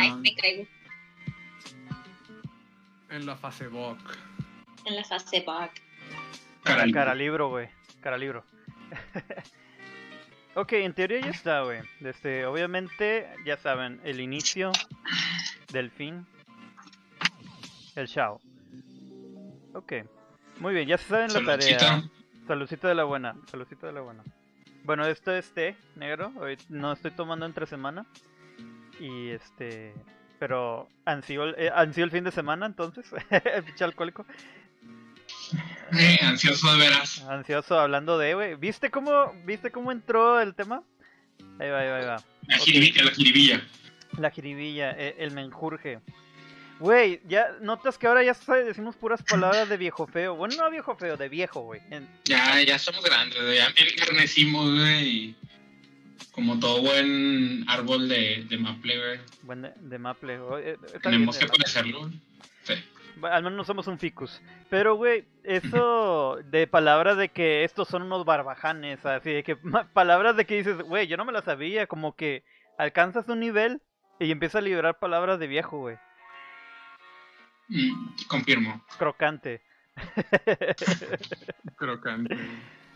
Ay, me caigo En la fase BOC. en la fase bug. Cara, Cara libro, güey. Cara libro. ok, en teoría ya está, güey. Desde, obviamente, ya saben, el inicio del fin. El Shao. Ok. Muy bien, ya se saben la tarea. Saludcita. De la buena, saludcito de la buena. Bueno, esto es té negro. Hoy no estoy tomando entre semana. Y este. Pero ansío, eh, ansío el fin de semana, entonces. El pinche alcohólico. Eh, ansioso de veras. Ansioso hablando de, güey. ¿Viste cómo, ¿Viste cómo entró el tema? Ahí va, ahí va, ahí va. La, Ok. jiribilla, la jiribilla. La jiribilla, eh, el menjurje. Güey, ya notas que ahora ya decimos puras palabras de viejo feo. Bueno, no viejo feo, de viejo, güey. En- Ya, ya somos grandes, güey, ya encarnecimos, güey. Como todo buen árbol de, de maple, güey. buen de, de Maple. eh, Tenemos que parecerlo. Sí. Al menos no somos un ficus. Pero, güey, eso de palabras de que estos son unos barbajanes, así de que palabras de que dices, güey, yo no me las sabía, como que alcanzas un nivel y empiezas a liberar palabras de viejo, güey. Mm, confirmo. Crocante. Crocante.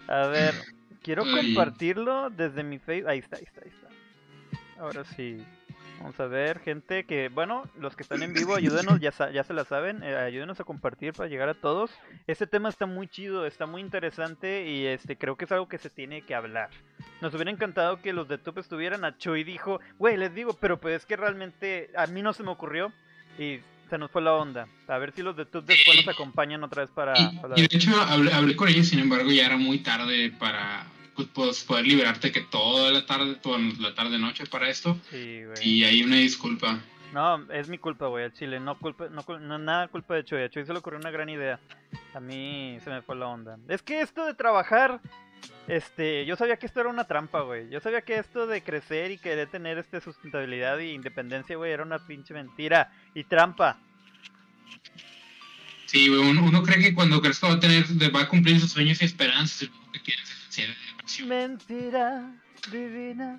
A ver, quiero Ay. compartirlo desde mi face. Ahí está, ahí está, ahí está. Ahora sí. Vamos a ver, gente que, bueno, los que están en vivo, ayúdenos, ya, ya se la saben, eh, ayúdenos a compartir para llegar a todos. Este tema está muy chido, está muy interesante y este creo que es algo que se tiene que hablar. Nos hubiera encantado que los de Tup estuvieran. A Chuy dijo, güey, les digo, pero pues es que realmente a mí no se me ocurrió y se nos fue la onda. A ver si los de Tup después nos acompañan otra vez para Y, y de hecho hablé, hablé con ellos, sin embargo, ya era muy tarde para pues, poder liberarte que toda la tarde, toda la tarde noche para esto. Sí, güey. Y hay una disculpa. No, es mi culpa, güey, al chile. No, culpa, no, no nada culpa de Chuy. A Chuy se le ocurrió una gran idea. A mí se me fue la onda. Es que esto de trabajar, este, yo sabía que esto era una trampa, güey. Yo sabía que esto de crecer y querer tener este sustentabilidad e independencia, güey, era una pinche mentira y trampa. Sí, güey, uno, uno cree que cuando crezca va a tener, va a cumplir sus sueños y esperanzas. que quiere. Mentira divina.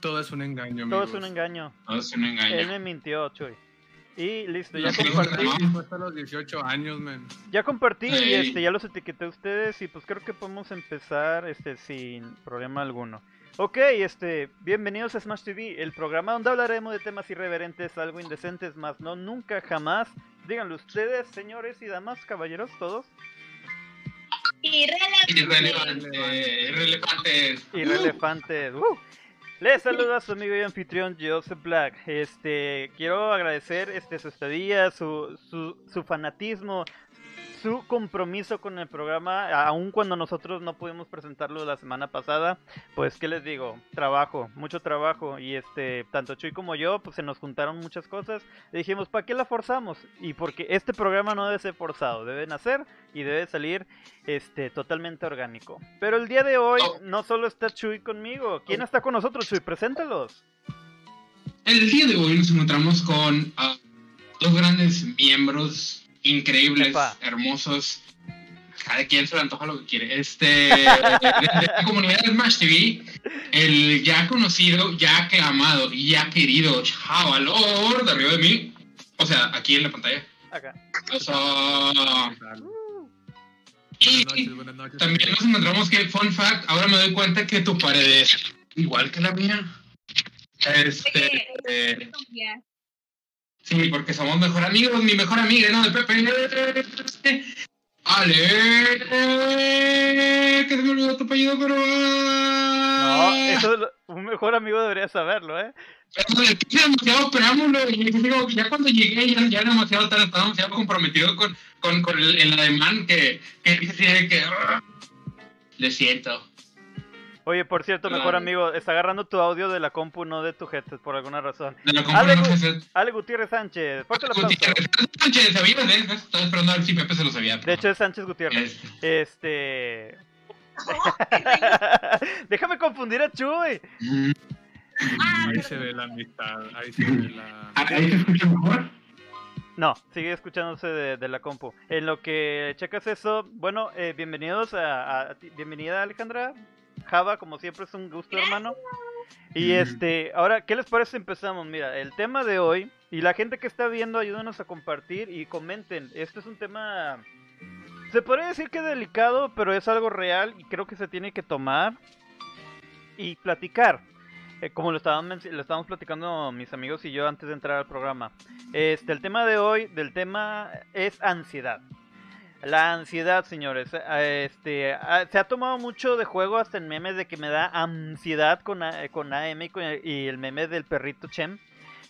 Todo es un engaño, Todo es un engaño. Todo es un Él engaño. me mintió, Chuy. Y listo, ya compartí. no. Fue hasta los 18 años, man. Ya compartí y este, ya los etiqueté a ustedes y pues creo que podemos empezar este sin problema alguno. Ok, este, bienvenidos a Smash TV, el programa donde hablaremos de temas irreverentes, algo indecentes, más no nunca jamás. Díganlo ustedes, señores y damas, caballeros, todos. Irrelevante. Irrelevante, irrelevantes. Irrelevantes. Uh. Les saluda a su amigo y anfitrión Joseph Black. Este, quiero agradecer este su estadía, su, su, su fanatismo, su compromiso con el programa, aun cuando nosotros no pudimos presentarlo la semana pasada, pues qué les digo, trabajo, mucho trabajo y este, tanto Chuy como yo, pues se nos juntaron muchas cosas, y dijimos, ¿para qué la forzamos? Y porque este programa no debe ser forzado, debe nacer y debe salir este totalmente orgánico. Pero el día de hoy no solo está Chuy conmigo, ¿quién está con nosotros, Chuy? Preséntalos. El día de hoy nos encontramos con ah, dos grandes miembros increíbles, Epa. hermosos. Cada quien se le antoja lo que quiere. Este, de, la comunidad de Smash TV, el ya conocido, ya que amado y ya querido Chavalor de arriba de mí. O sea, aquí en la pantalla. Acá. Y Buenas noches, buenas noches. también nos encontramos que, fun fact, ahora me doy cuenta que tu pared es igual que la mía. Este, eh, Sí, porque somos mejor amigos, mi mejor amiga, ¿no? De Pepe. Ale. Que se me olvidó tu apellido, pero. No, eso es lo- un mejor amigo debería saberlo, ¿eh? Que demasiado preámbulo. Y digo, ya cuando llegué, ya, ya era demasiado tarde, estaba demasiado comprometido con, con, con el, el ademán que, que dice que. ah, Le siento. Oye, por cierto, mejor amigo, está agarrando tu audio de la compu, no de tu headset, por alguna razón. De la Ale, no Ale Gutiérrez Sánchez, fuerte el aplauso. Sánchez, ¿sabías? eh? Estaba esperando a ver si Pepe se lo sabía. De hecho, es Sánchez Gutiérrez. Este, Este. Déjame confundir a Chuy. mm, Ahí se ve la amistad. Ahí se ve la. ¿Ahí se escucha mejor? No, sigue escuchándose de, de la compu. En lo que checas eso, bueno, eh, bienvenidos a, a- bienvenida Alejandra. Java, como siempre es un gusto, hermano. Y este, ahora, ¿qué les parece si empezamos? Mira, el tema de hoy, y la gente que está viendo, ayúdanos a compartir y comenten. Este es un tema, se podría decir que delicado, pero es algo real y creo que se tiene que tomar y platicar. Eh, como lo estábamos, lo estábamos platicando mis amigos y yo antes de entrar al programa. Este, el tema de hoy, del tema es ansiedad. La ansiedad, señores. Eh, este, se ha tomado mucho de juego hasta en memes de que me da ansiedad con, con AM y, el meme del perrito Chem.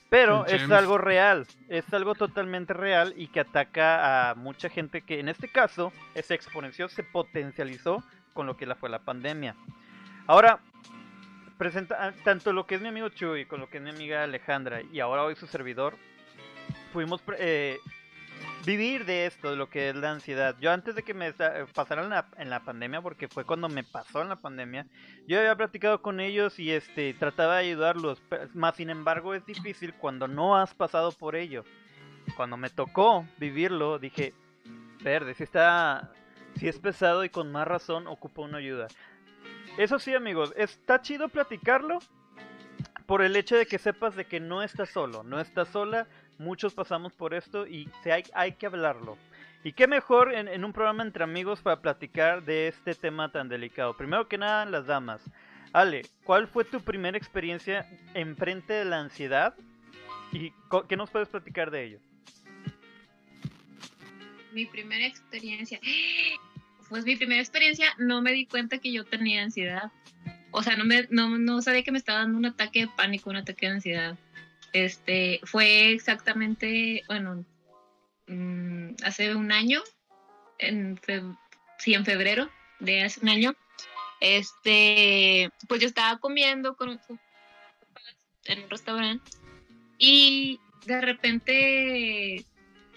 Pero es algo real, es algo totalmente real y que ataca a mucha gente que en este caso se exponenció, se potencializó con lo que fue la pandemia. Ahora, presenta ah, tanto lo que es mi amigo Chuy con lo que es mi amiga Alejandra y ahora hoy su servidor, fuimos eh, vivir de esto, de lo que es la ansiedad. Yo antes de que me pasara en la, en la, pandemia, porque fue cuando me pasó en la pandemia, yo había platicado con ellos y este trataba de ayudarlos, más sin embargo es difícil cuando no has pasado por ello. Cuando me tocó vivirlo, dije, verde, si está, si es pesado y con más razón ocupa una ayuda. Eso sí, amigos, está chido platicarlo por el hecho de que sepas de que no estás solo, no estás sola, muchos pasamos por esto y se hay, hay que hablarlo. Y qué mejor en, un programa entre amigos para platicar de este tema tan delicado. Primero que nada, las damas. Ale, ¿cuál fue tu primera experiencia enfrente de la ansiedad? ¿Y qué nos puedes platicar de ello? Mi primera experiencia. Pues mi primera experiencia no me di cuenta que yo tenía ansiedad. O sea, no, me, no, no sabía que me estaba dando un ataque de pánico, un ataque de ansiedad. Este, fue exactamente, bueno, mm, hace un año, en sí, en febrero de hace un año, este, pues yo estaba comiendo con en un restaurante y de repente,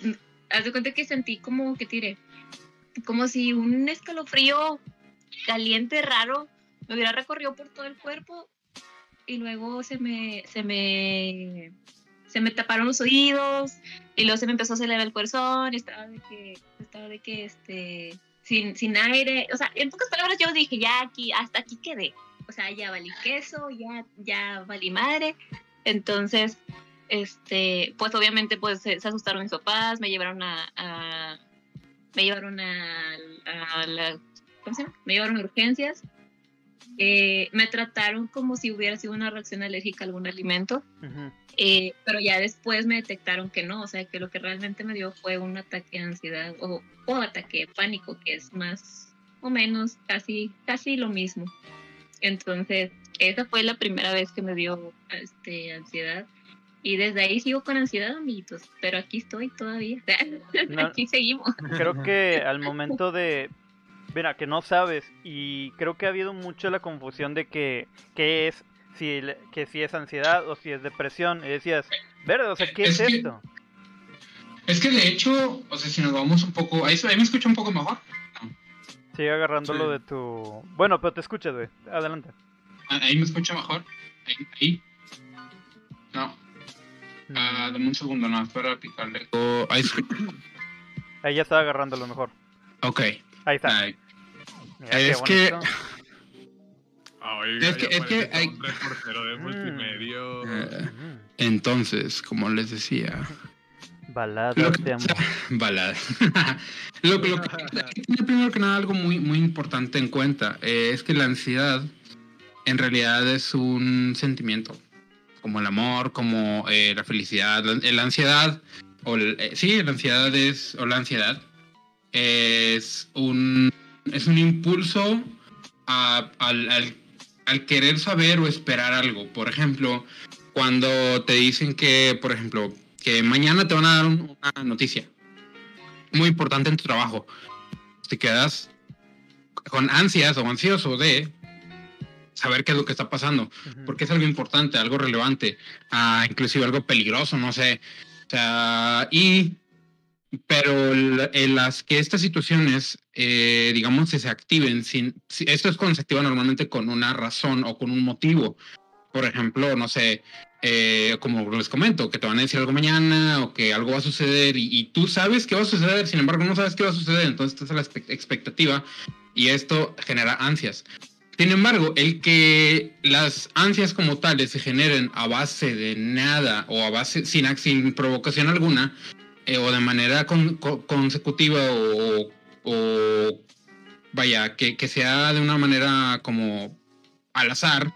mm, haz de cuenta que sentí como que tiré, como si un escalofrío caliente raro me hubiera recorrido por todo el cuerpo y luego se me, se me, se me taparon los oídos y luego se me empezó a acelerar el corazón, estaba de que, estaba de que, este, sin, sin aire, o sea, en pocas palabras yo dije, ya aquí, hasta aquí quedé, o sea, ya valí queso, ya, ya valí madre, entonces, este, pues obviamente pues se, asustaron mis papás, me llevaron a, me llevaron a la, ¿cómo se llama? Me llevaron a urgencias eh, me trataron como si hubiera sido una reacción alérgica a algún alimento, eh, pero ya después me detectaron que no, o sea, que lo que realmente me dio fue un ataque de ansiedad o, o ataque de pánico, que es más o menos casi, casi lo mismo. Entonces, esa fue la primera vez que me dio este, ansiedad. Y desde ahí sigo con ansiedad, amiguitos. Pero aquí estoy todavía. aquí seguimos. Creo que al momento de Mira, que no sabes y creo que ha habido mucho la confusión de que, es si, que si es ansiedad o si es depresión. Y decías, ¿verdad? O sea, ¿qué es, esto? es que de hecho, o sea, si nos vamos un poco... ¿Ahí, me escucha un poco mejor? Sigue agarrándolo de tu... Bueno, pero te escuchas, güey. Adelante. Ah, ¿Ahí me escucha mejor? ¿Ahí? No. Ah, dame un segundo, no, espera picarle. ahí, ahí ya está agarrándolo mejor. Ok. Ahí está. Es, que... es que... es que, hay... de multimedio. Eh, entonces, como les decía... Balada de amor. Balada. lo, que tiene primero que nada algo muy, muy importante en cuenta eh, es que la ansiedad en realidad es un sentimiento, como el amor, como eh, la felicidad, la, ansiedad, o sí, la ansiedad es, o la ansiedad es un, es un impulso al, al, querer saber o esperar algo. Por ejemplo, cuando te dicen que, por ejemplo, que mañana te van a dar una noticia muy importante en tu trabajo, te quedas con ansias o ansioso de saber qué es lo que está pasando, porque es algo importante, algo relevante, ah, inclusive algo peligroso, no sé. Y pero en las que estas situaciones, eh, digamos, se activen sin, esto es cuando se activa normalmente con una razón o con un motivo. Por ejemplo, no sé, eh, como les comento, que te van a decir algo mañana o que algo va a suceder y, tú sabes que va a suceder, sin embargo no sabes qué va a suceder, entonces estás a la expectativa y esto genera ansias. Sin embargo, el que las ansias como tales se generen a base de nada o a base sin, sin provocación alguna eh, o de manera con- co- consecutiva o, o vaya, que, que sea de una manera como al azar,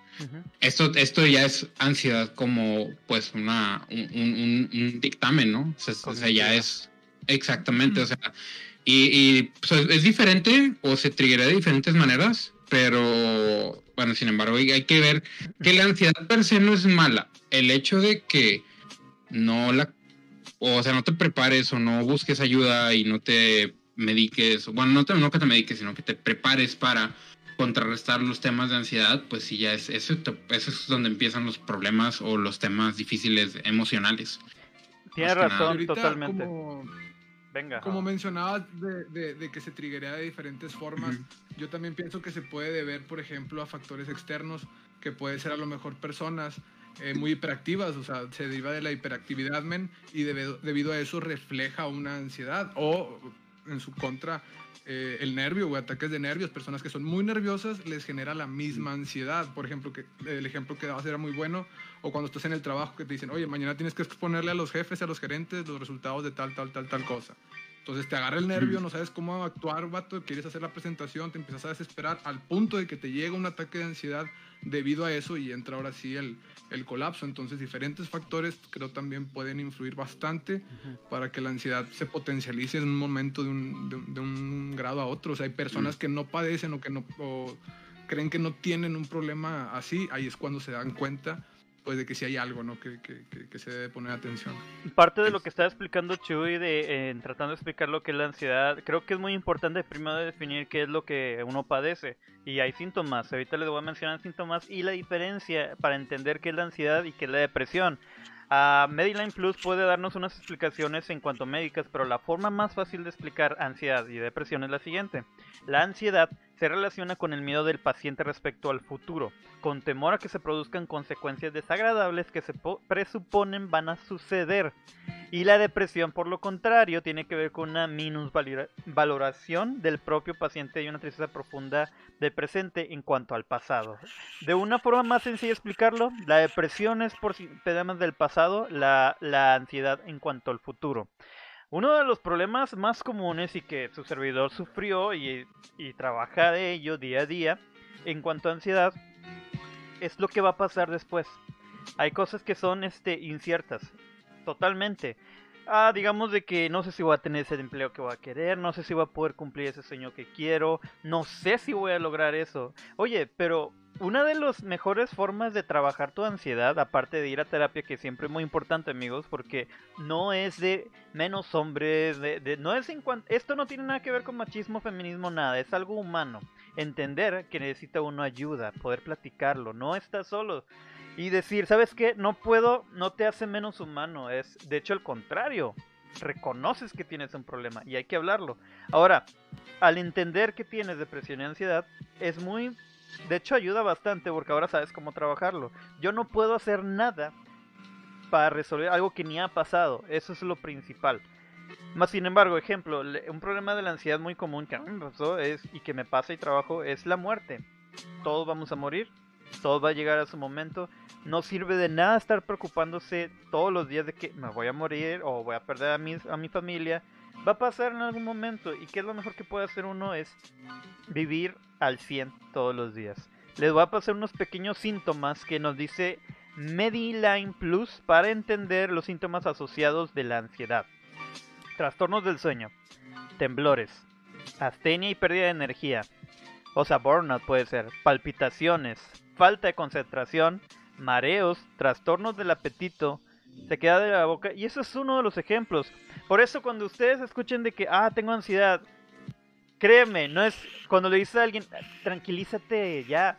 esto, esto ya es ansiedad como pues una, un, un- un- un dictamen, ¿no? O sea, o sea, ya es exactamente, o sea, y, y, pues, es diferente o se triggera de diferentes maneras, pero bueno, sin embargo hay que ver que la ansiedad per se no es mala. El hecho de que no la, o sea, no te prepares o no busques ayuda y no te mediques, bueno, no, te, no que te mediques, sino que te prepares para contrarrestar los temas de ansiedad, pues sí, ya es eso, te- eso es donde empiezan los problemas o los temas difíciles emocionales. Tienes razón, ahorita, totalmente. Como, Venga. como mencionabas de, de- de que se triggerea de diferentes formas, yo también pienso que se puede deber, por ejemplo, a factores externos, que puede ser a lo mejor personas eh, muy hiperactivas, o sea, se deriva de la hiperactividad, men, y debido, debido a eso refleja una ansiedad, o en su contra, eh, el nervio o ataques de nervios, personas que son muy nerviosas les genera la misma ansiedad, por ejemplo, que el ejemplo que dabas era muy bueno, o cuando estás en el trabajo que te dicen, oye, mañana tienes que exponerle a los jefes, a los gerentes, los resultados de tal, tal, tal, tal cosa. Entonces te agarra el nervio, no sabes cómo actuar, vato, quieres hacer la presentación, te empiezas a desesperar al punto de que te llega un ataque de ansiedad debido a eso y entra ahora sí el, el colapso. Entonces diferentes factores creo también pueden influir bastante para que la ansiedad se potencialice en un momento de un, de, un- de un grado a otro. O sea, hay personas que no padecen o que no o creen que no tienen un problema así, ahí es cuando se dan cuenta pues de que sí hay algo, ¿no? Que, que- que- que se debe poner atención. Parte de lo que estaba explicando Chuy, de, eh, tratando de explicar lo que es la ansiedad, creo que es muy importante primero definir qué es lo que uno padece. Y hay síntomas, ahorita les voy a mencionar síntomas y la diferencia para entender qué es la ansiedad y qué es la depresión. Ah, Mediline Plus puede darnos unas explicaciones en cuanto a médicas, pero la forma más fácil de explicar ansiedad y depresión es la siguiente. La ansiedad se relaciona con el miedo del paciente respecto al futuro, con temor a que se produzcan consecuencias desagradables que se po- presuponen van a suceder. Y la depresión, por lo contrario, tiene que ver con una minusvaloración del propio paciente y una tristeza profunda del presente en cuanto al pasado. De una forma más sencilla explicarlo, la depresión es por temas del pasado, la, la ansiedad en cuanto al futuro. Uno de los problemas más comunes y que su servidor sufrió y, y trabaja de ello día a día en cuanto a ansiedad es lo que va a pasar después. Hay cosas que son este, inciertas, totalmente. Ah, digamos de que no sé si voy a tener ese empleo que voy a querer, no sé si voy a poder cumplir ese sueño que quiero, no sé si voy a lograr eso. Oye, pero una de las mejores formas de trabajar tu ansiedad, aparte de ir a terapia, que siempre es muy importante, amigos, porque no es de menos hombres, de, no es en cuan- esto no tiene nada que ver con machismo, feminismo, nada, es algo humano. Entender que necesita uno ayuda, poder platicarlo, no estás solo. Y decir, ¿sabes qué? No puedo, no te hace menos humano, es de hecho el contrario. Reconoces que tienes un problema y hay que hablarlo. Ahora, al entender que tienes depresión y ansiedad, es muy de hecho ayuda bastante porque ahora sabes cómo trabajarlo. Yo no puedo hacer nada para resolver algo que ni ha pasado. Eso es lo principal. Más sin embargo, ejemplo, un problema de la ansiedad muy común que a mí me pasó es y que me pasa y trabajo es la muerte. Todos vamos a morir, todo va a llegar a su momento. No sirve de nada estar preocupándose todos los días de que me voy a morir o voy a perder a mi, a mi familia. Va a pasar en algún momento y qué es lo mejor que puede hacer uno es vivir al 100 todos los días. Les voy a pasar unos pequeños síntomas que nos dice Mediline Plus para entender los síntomas asociados de la ansiedad. Trastornos del sueño, temblores, astenia y pérdida de energía, o sea, burnout puede ser, palpitaciones, falta de concentración, mareos, trastornos del apetito, se queda de la boca y eso es uno de los ejemplos. Por eso cuando ustedes escuchen de que, ah, tengo ansiedad, créeme, no es cuando le dices a alguien, tranquilízate, ya,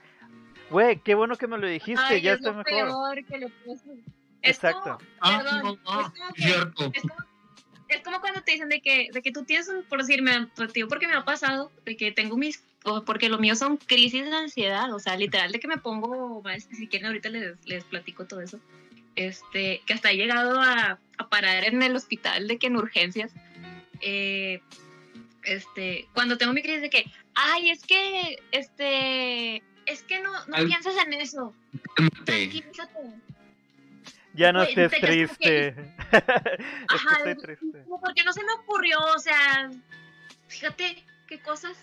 güey, qué bueno que me lo dijiste, Ay, ya es está lo mejor. peor que. Es Exacto. como- Ah, Perdón, no, no, es como que- cierto. Es como, es como cuando te dicen de que, de que tú tienes un, por decirme, tío, porque me ha pasado, de que tengo mis, o porque lo mío son crisis de ansiedad, o sea, literal, de que me pongo, más, si quieren ahorita les, les platico todo eso, este, que hasta he llegado a, a parar en el hospital, de que en urgencias, eh, este, cuando tengo mi crisis de que, ay, es que, este, es que no, no Al- piensas en eso. Tranquilízate. Ya no estés que- triste. es Ajá, que estoy triste. porque no se me ocurrió, o sea, fíjate qué cosas.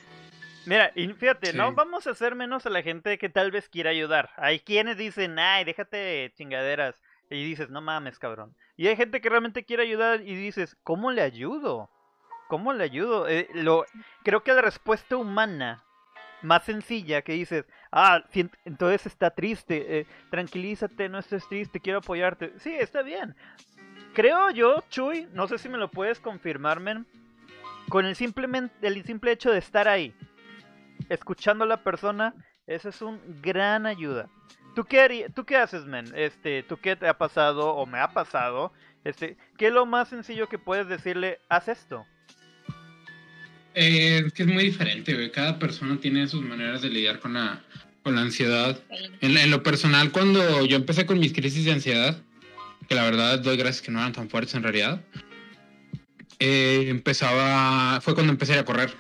Mira, y fíjate, no vamos a hacer menos a la gente que tal vez quiera ayudar. Hay quienes dicen, ay, déjate de chingaderas. Y dices, no mames, cabrón. Y hay gente que realmente quiere ayudar y dices, ¿cómo le ayudo? ¿Cómo le ayudo? Eh, lo, creo que la respuesta humana más sencilla que dices, ah, entonces está triste, eh, tranquilízate, no estés triste, quiero apoyarte. Sí, está bien. Creo yo, Chuy, no sé si me lo puedes confirmar, men, con el, simplemente, el simple hecho de estar ahí, escuchando a la persona, eso es un gran ayuda. ¿Tú qué, ¿Tú qué haces, men? Este, ¿Tú qué te ha pasado o me ha pasado? Este, ¿Qué es lo más sencillo que puedes decirle? Haz esto. Eh, es que es muy diferente, güey. Cada persona tiene sus maneras de lidiar con la, con la ansiedad. En, en lo personal, cuando yo empecé con mis crisis de ansiedad, que la verdad doy gracias que no eran tan fuertes en realidad, eh, empezaba, fue cuando empecé a correr.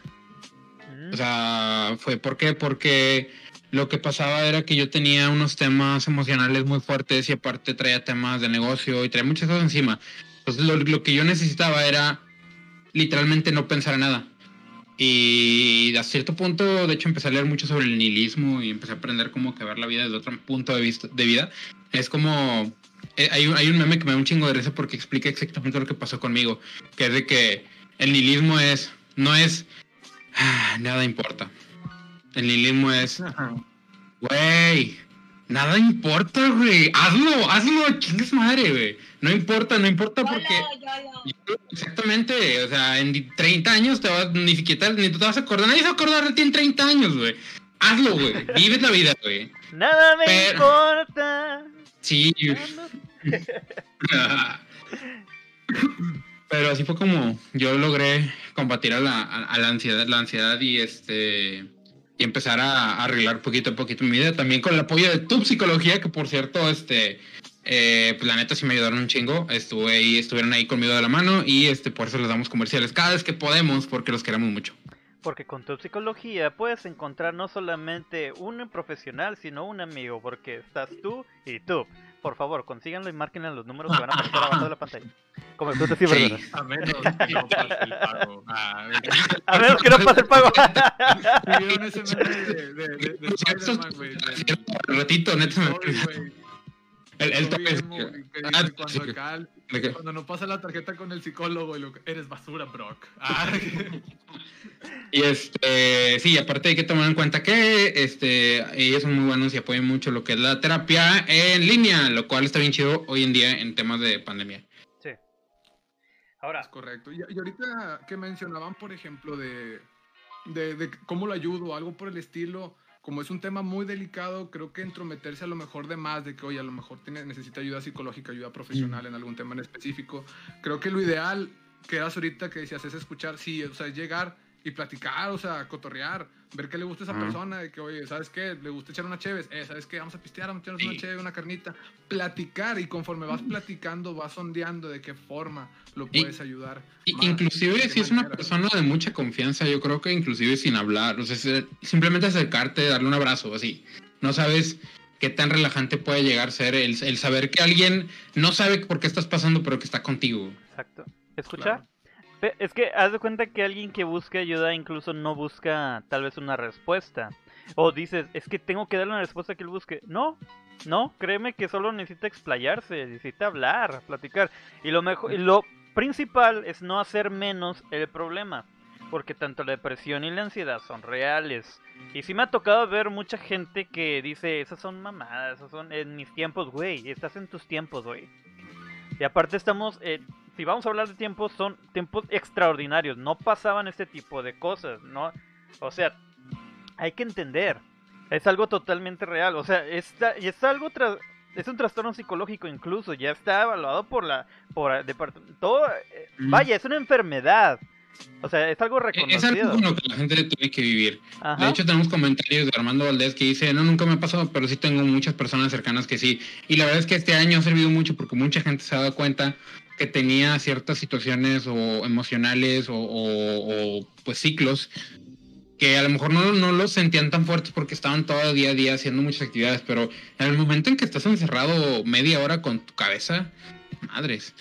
O sea, fue ¿por qué? Porque lo que pasaba era que yo tenía unos temas emocionales muy fuertes y aparte traía temas de negocio y traía muchas cosas encima. Entonces lo, lo que yo necesitaba era literalmente no pensar en nada. Y a cierto punto, de hecho, empecé a leer mucho sobre el nihilismo y empecé a aprender cómo que ver la vida desde otro punto de vista de vida. Es como eh, hay, un, hay un meme que me da un chingo de risa porque explica exactamente lo que pasó conmigo, que es de que el nihilismo es no es ah, nada importa. El nihilismo es Güey, nada importa, güey. Hazlo, hazlo, chingues madre, güey. No importa, no importa porque. Exactamente, o sea, en 30 años te vas, ni siquiera ni tú te vas a acordar, nadie se va a acordar de ti en 30 años, güey. Hazlo, güey. Vives la vida, güey. Nada me pero- importa. Sí. Pero así fue como yo logré combatir a la, a, a la ansiedad, la ansiedad y este y empezar a, arreglar poquito a poquito mi vida. También con el apoyo de tu psicología, que por cierto, este eh, pues la neta sí me ayudaron un chingo. Estuve ahí, estuvieron ahí conmigo de la mano y este por eso les damos comerciales cada vez que podemos porque los queremos mucho. Porque con tu psicología puedes encontrar no solamente un profesional, sino un amigo, porque estás tú y tú. Por favor, consíganlo y marquen los números que van a aparecer abajo de la pantalla. Como Sí. A menos que no pase el pago. Ah, A menos que no pase el pago. ¿Vieron ese meme de, de, de, de Spider-Man, güey? Un ratito. El, el que Ah, sí, cuando acá, de que- cuando no pasa la tarjeta con el psicólogo y lo que- eres basura, Brock. Ah, Y este, sí, aparte hay que tomar en cuenta que este, ellos son muy buenos y apoyan mucho lo que es la terapia en línea, lo cual está bien chido hoy en día en temas de pandemia. Sí. Ahora, Es correcto. Y, y ahorita que mencionaban, por ejemplo, de, de, de cómo lo ayudo, algo por el estilo, como es un tema muy delicado, creo que entrometerse a lo mejor de más, de que, oye, a lo mejor tiene, necesita ayuda psicológica, ayuda profesional en algún tema en específico. Creo que lo ideal, que eras ahorita que decías, es escuchar, sí, o sea, es llegar y platicar, o sea, cotorrear, ver qué le gusta a esa persona, de que, oye, ¿sabes qué? Le gusta echar una chévez, eh, ¿sabes qué? Vamos a pistear, vamos a echarnos una Sí. chévere, una carnita. Platicar y conforme vas platicando, vas sondeando de qué forma lo Y- puedes ayudar. Y- más, inclusive si es una persona de mucha confianza, yo creo que inclusive sin hablar, o sea, se- simplemente acercarte, darle un abrazo, así. No sabes qué tan relajante puede llegar a ser el, el saber que alguien no sabe por qué estás pasando, pero que está contigo. exacto. ¿Escuchar? Claro. Es que haz de cuenta que alguien que busca ayuda incluso no busca tal vez una respuesta. O dices, es que tengo que darle una respuesta que él busque. No, no, créeme que solo necesita explayarse, necesita hablar, platicar. Y lo mejor, y lo principal es no hacer menos el problema. Porque tanto la depresión y la ansiedad son reales. Y sí me ha tocado ver mucha gente que dice, esas son mamadas, esas son en mis tiempos, güey. Estás en tus tiempos, güey. Y aparte estamos, si vamos a hablar de tiempos, son tiempos extraordinarios. No pasaban este tipo de cosas, ¿no? O sea, hay que entender. Es algo totalmente real. O sea, está, y es algo tras, es un trastorno psicológico incluso. Ya está evaluado por la, por el depart- todo, eh, Mm. vaya, es una enfermedad. O sea, es algo E- Es algo reconocido. con lo que la gente tiene que vivir. Ajá. De hecho, tenemos comentarios de Armando Valdés que dice, no, nunca me ha pasado, pero sí tengo muchas personas cercanas que sí. Y la verdad es que este año ha servido mucho porque mucha gente se ha dado cuenta que tenía ciertas situaciones o emocionales o, pues ciclos que a lo mejor no, no los sentían tan fuertes porque estaban todo día a día haciendo muchas actividades, pero en el momento en que estás encerrado media hora con tu cabeza, madres.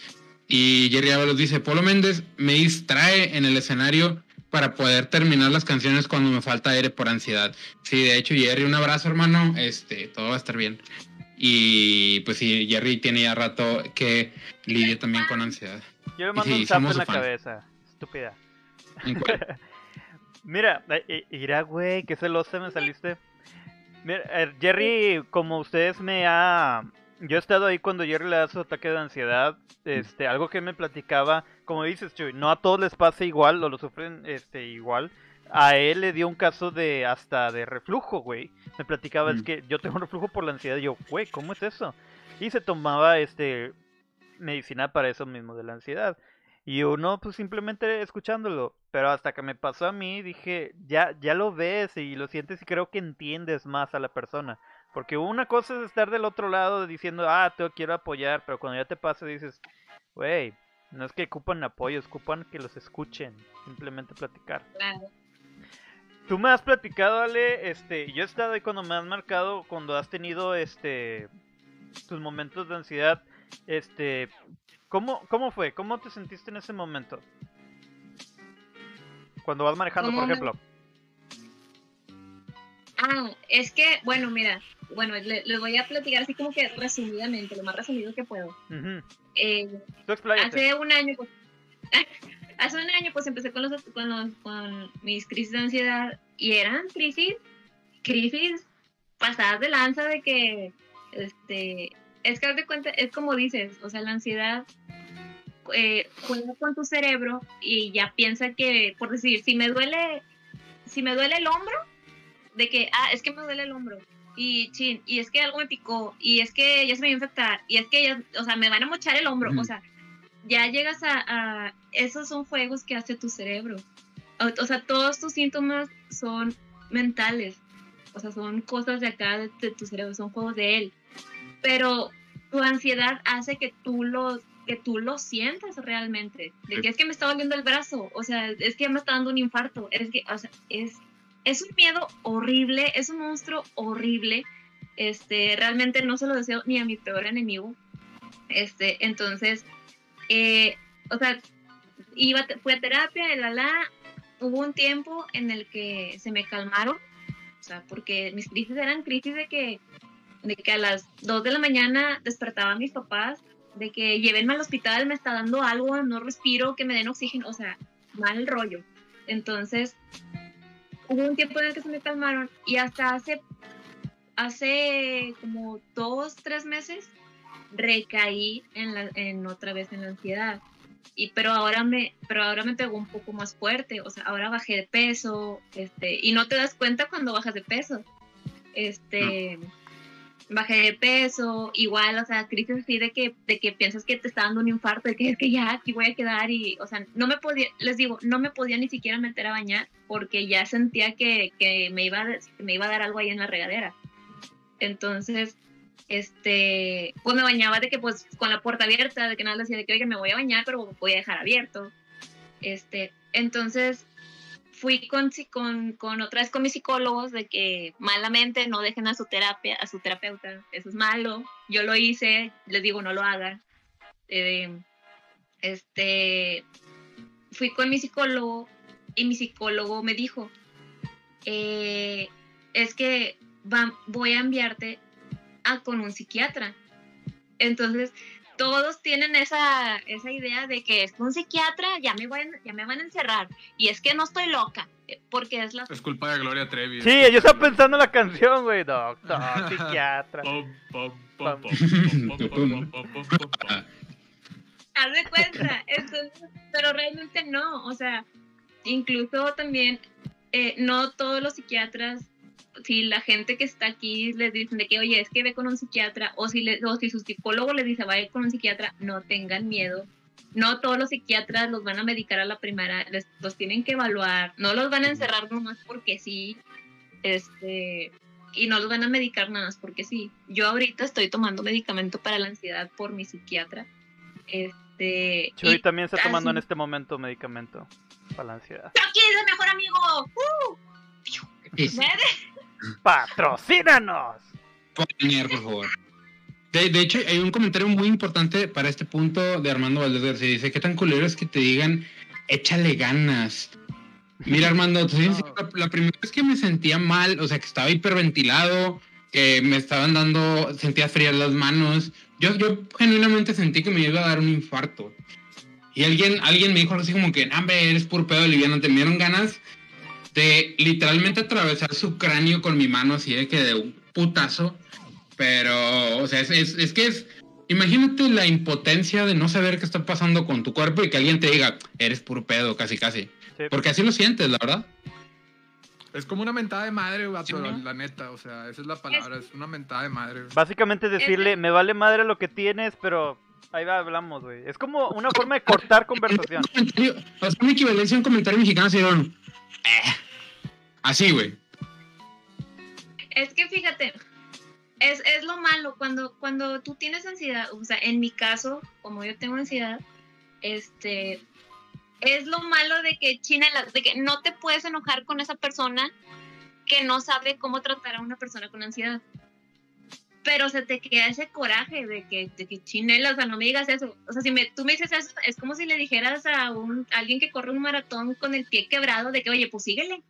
Y Jerry Ábalos dice, Polo Méndez me distrae en el escenario para poder terminar las canciones cuando me falta aire por ansiedad. Sí, de hecho, Jerry, un abrazo, hermano. Este, todo va a estar bien. Y pues sí, Jerry tiene ya rato que lidia también con ansiedad. Yo me Y mando sí, un zap somos en la cabeza. Estúpida. ¿En cuál? Mira, eh, eh, mira, güey, qué celosa me saliste. Mira, eh, Jerry, como ustedes me ha... Yo he estado ahí cuando Jerry le da su ataque de ansiedad. Este, algo que me platicaba, como dices, Chuy, no a todos les pasa igual o lo sufren este, igual. A él le dio un caso de hasta de reflujo, güey. Me platicaba, es Mm. que yo tengo un reflujo por la ansiedad. Y yo, güey, ¿cómo es eso? Y se tomaba este medicina para eso mismo, de la ansiedad. Y uno, pues simplemente escuchándolo. Pero hasta que me pasó a mí, dije, ya, ya lo ves y lo sientes y creo que entiendes más a la persona. Porque una cosa es estar del otro lado diciendo, ah, te quiero apoyar, pero cuando ya te pasa dices, güey, no es que ocupan apoyo, ocupan que los escuchen, simplemente platicar. Claro. Tú me has platicado, Ale, este, yo he estado ahí cuando me has marcado, cuando has tenido, este, tus momentos de ansiedad, este, ¿cómo, cómo fue? ¿Cómo te sentiste en ese momento? Cuando vas manejando, ¿Cómo por me- ejemplo. Ah, es que, bueno, mira, bueno, le- les voy a platicar así como que resumidamente, lo más resumido que puedo. Ujú. Eh, Tú expláyate. hace un año, pues, hace un año, pues empecé con los, con los, con mis crisis de ansiedad y eran crisis, crisis pasadas de lanza de que, este, es que haz de cuenta, es como dices, o sea, la ansiedad eh, juega con tu cerebro y ya piensa que, por decir, si me duele, si me duele el hombro, de que, ah, es que me duele el hombro. Y chin, y es que algo me picó, y es que ya se me va a infectar, y es que ya, o sea, me van a mochar el hombro, o sea, ya llegas a, a- esos son juegos que hace tu cerebro. O, o sea, todos tus síntomas son mentales, o sea, son cosas de acá de, de tu cerebro, son juegos de él. Pero tu ansiedad hace que tú lo que tú lo sientas realmente, de que es que me está doliendo el brazo, o sea, es que me está dando un infarto, es que, o sea, es es un miedo horrible, es un monstruo horrible. Este, realmente no se lo deseo ni a mi peor enemigo. Este, entonces, eh, o sea, iba, fui a terapia, la la, hubo un tiempo en el que se me calmaron, o sea, porque mis crisis eran crisis de que, de que a las 2 de la mañana despertaban mis papás, de que llévenme al hospital, me está dando algo, no respiro, que me den oxígeno, o sea, mal rollo. Entonces, hubo un tiempo en el que se me calmaron y hasta hace, hace como dos, tres meses recaí en, la, en otra vez en la ansiedad. Y, pero ahora me pero ahora me pegó un poco más fuerte, o sea, ahora bajé de peso, este, y no te das cuenta cuando bajas de peso. Este, bajé de peso, igual, o sea, crisis así de que, de que piensas que te está dando un infarto, de que es que ya aquí voy a quedar y, o sea, no me podía, les digo, no me podía ni siquiera meter a bañar porque ya sentía que, que me, iba me iba a dar algo ahí en la regadera. Entonces, este, pues me bañaba de que pues con la puerta abierta, de que nada decía de que, oiga, me voy a bañar, pero voy a dejar abierto. Este, entonces, fui con, con, con otra vez con mis psicólogos de que malamente no dejen a su terapia, a su terapeuta, eso es malo. Yo lo hice, les digo no lo hagan. Eh, este, fui con mi psicólogo y mi psicólogo me dijo, eh, es que va- voy a enviarte a con un psiquiatra. Entonces, todos tienen esa, esa idea de que es un psiquiatra, ya me, van, ya me van a encerrar. Y es que no estoy loca, eh, porque es la... Es culpa de Gloria Trevi. Sí, yo estaba pensando en la canción, güey, doctor, psiquiatra. Haz de cuenta, entonces, pero realmente no, o sea, incluso también eh, no todos los psiquiatras si la gente que está aquí les dicen de que, oye, es que ve con un psiquiatra, o si, le, o si su psicólogo les dice, vaya con un psiquiatra, no tengan miedo. No todos los psiquiatras los van a medicar a la primera, les, los tienen que evaluar, no los van a encerrar nomás porque sí, este, y no los van a medicar nada más porque sí. Yo ahorita estoy tomando medicamento para la ansiedad por mi psiquiatra. Este, Chuy y también está tomando en este momento medicamento para la ansiedad. Chucky es el mejor amigo. ¡Uh! ¡Patrocínanos! Por favor. De, de hecho, hay un comentario muy importante para este punto de Armando Valdés García. Dice, ¿qué tan culero es que te digan, échale ganas? Mira, Armando, sincero, la, la primera vez que me sentía mal, o sea, que estaba hiperventilado, que me estaban dando, sentía frías las manos, yo, yo genuinamente sentí que me iba a dar un infarto. Y alguien, alguien me dijo así como que, hombre, eres puro pedo liviano, te dieron ganas de literalmente atravesar su cráneo con mi mano así de que de un putazo. Pero, o sea, es, es, es que es. Imagínate la impotencia de no saber qué está pasando con tu cuerpo y que alguien te diga, eres puro pedo, casi, casi. Sí. Porque así lo sientes, la verdad. Es como una mentada de madre, vato, Sí, ¿no? la neta. O sea, esa es la palabra, es una mentada de madre. güey. Básicamente decirle, me vale madre lo que tienes, pero ahí va, hablamos, güey. Es como una forma de cortar conversación. Un comentario, o sea, una equivalencia a un comentario mexicano "Eh". Así, güey. Es que fíjate, es, es lo malo cuando, cuando tú tienes ansiedad, o sea, en mi caso, como yo tengo ansiedad, este, es lo malo de que China, de que no te puedes enojar con esa persona que no sabe cómo tratar a una persona con ansiedad. Pero se te queda ese coraje de que, de que chinela, o sea, no me digas eso. O sea, si me, tú me dices eso, es como si le dijeras a, un, a alguien que corre un maratón con el pie quebrado de que, oye, pues síguele.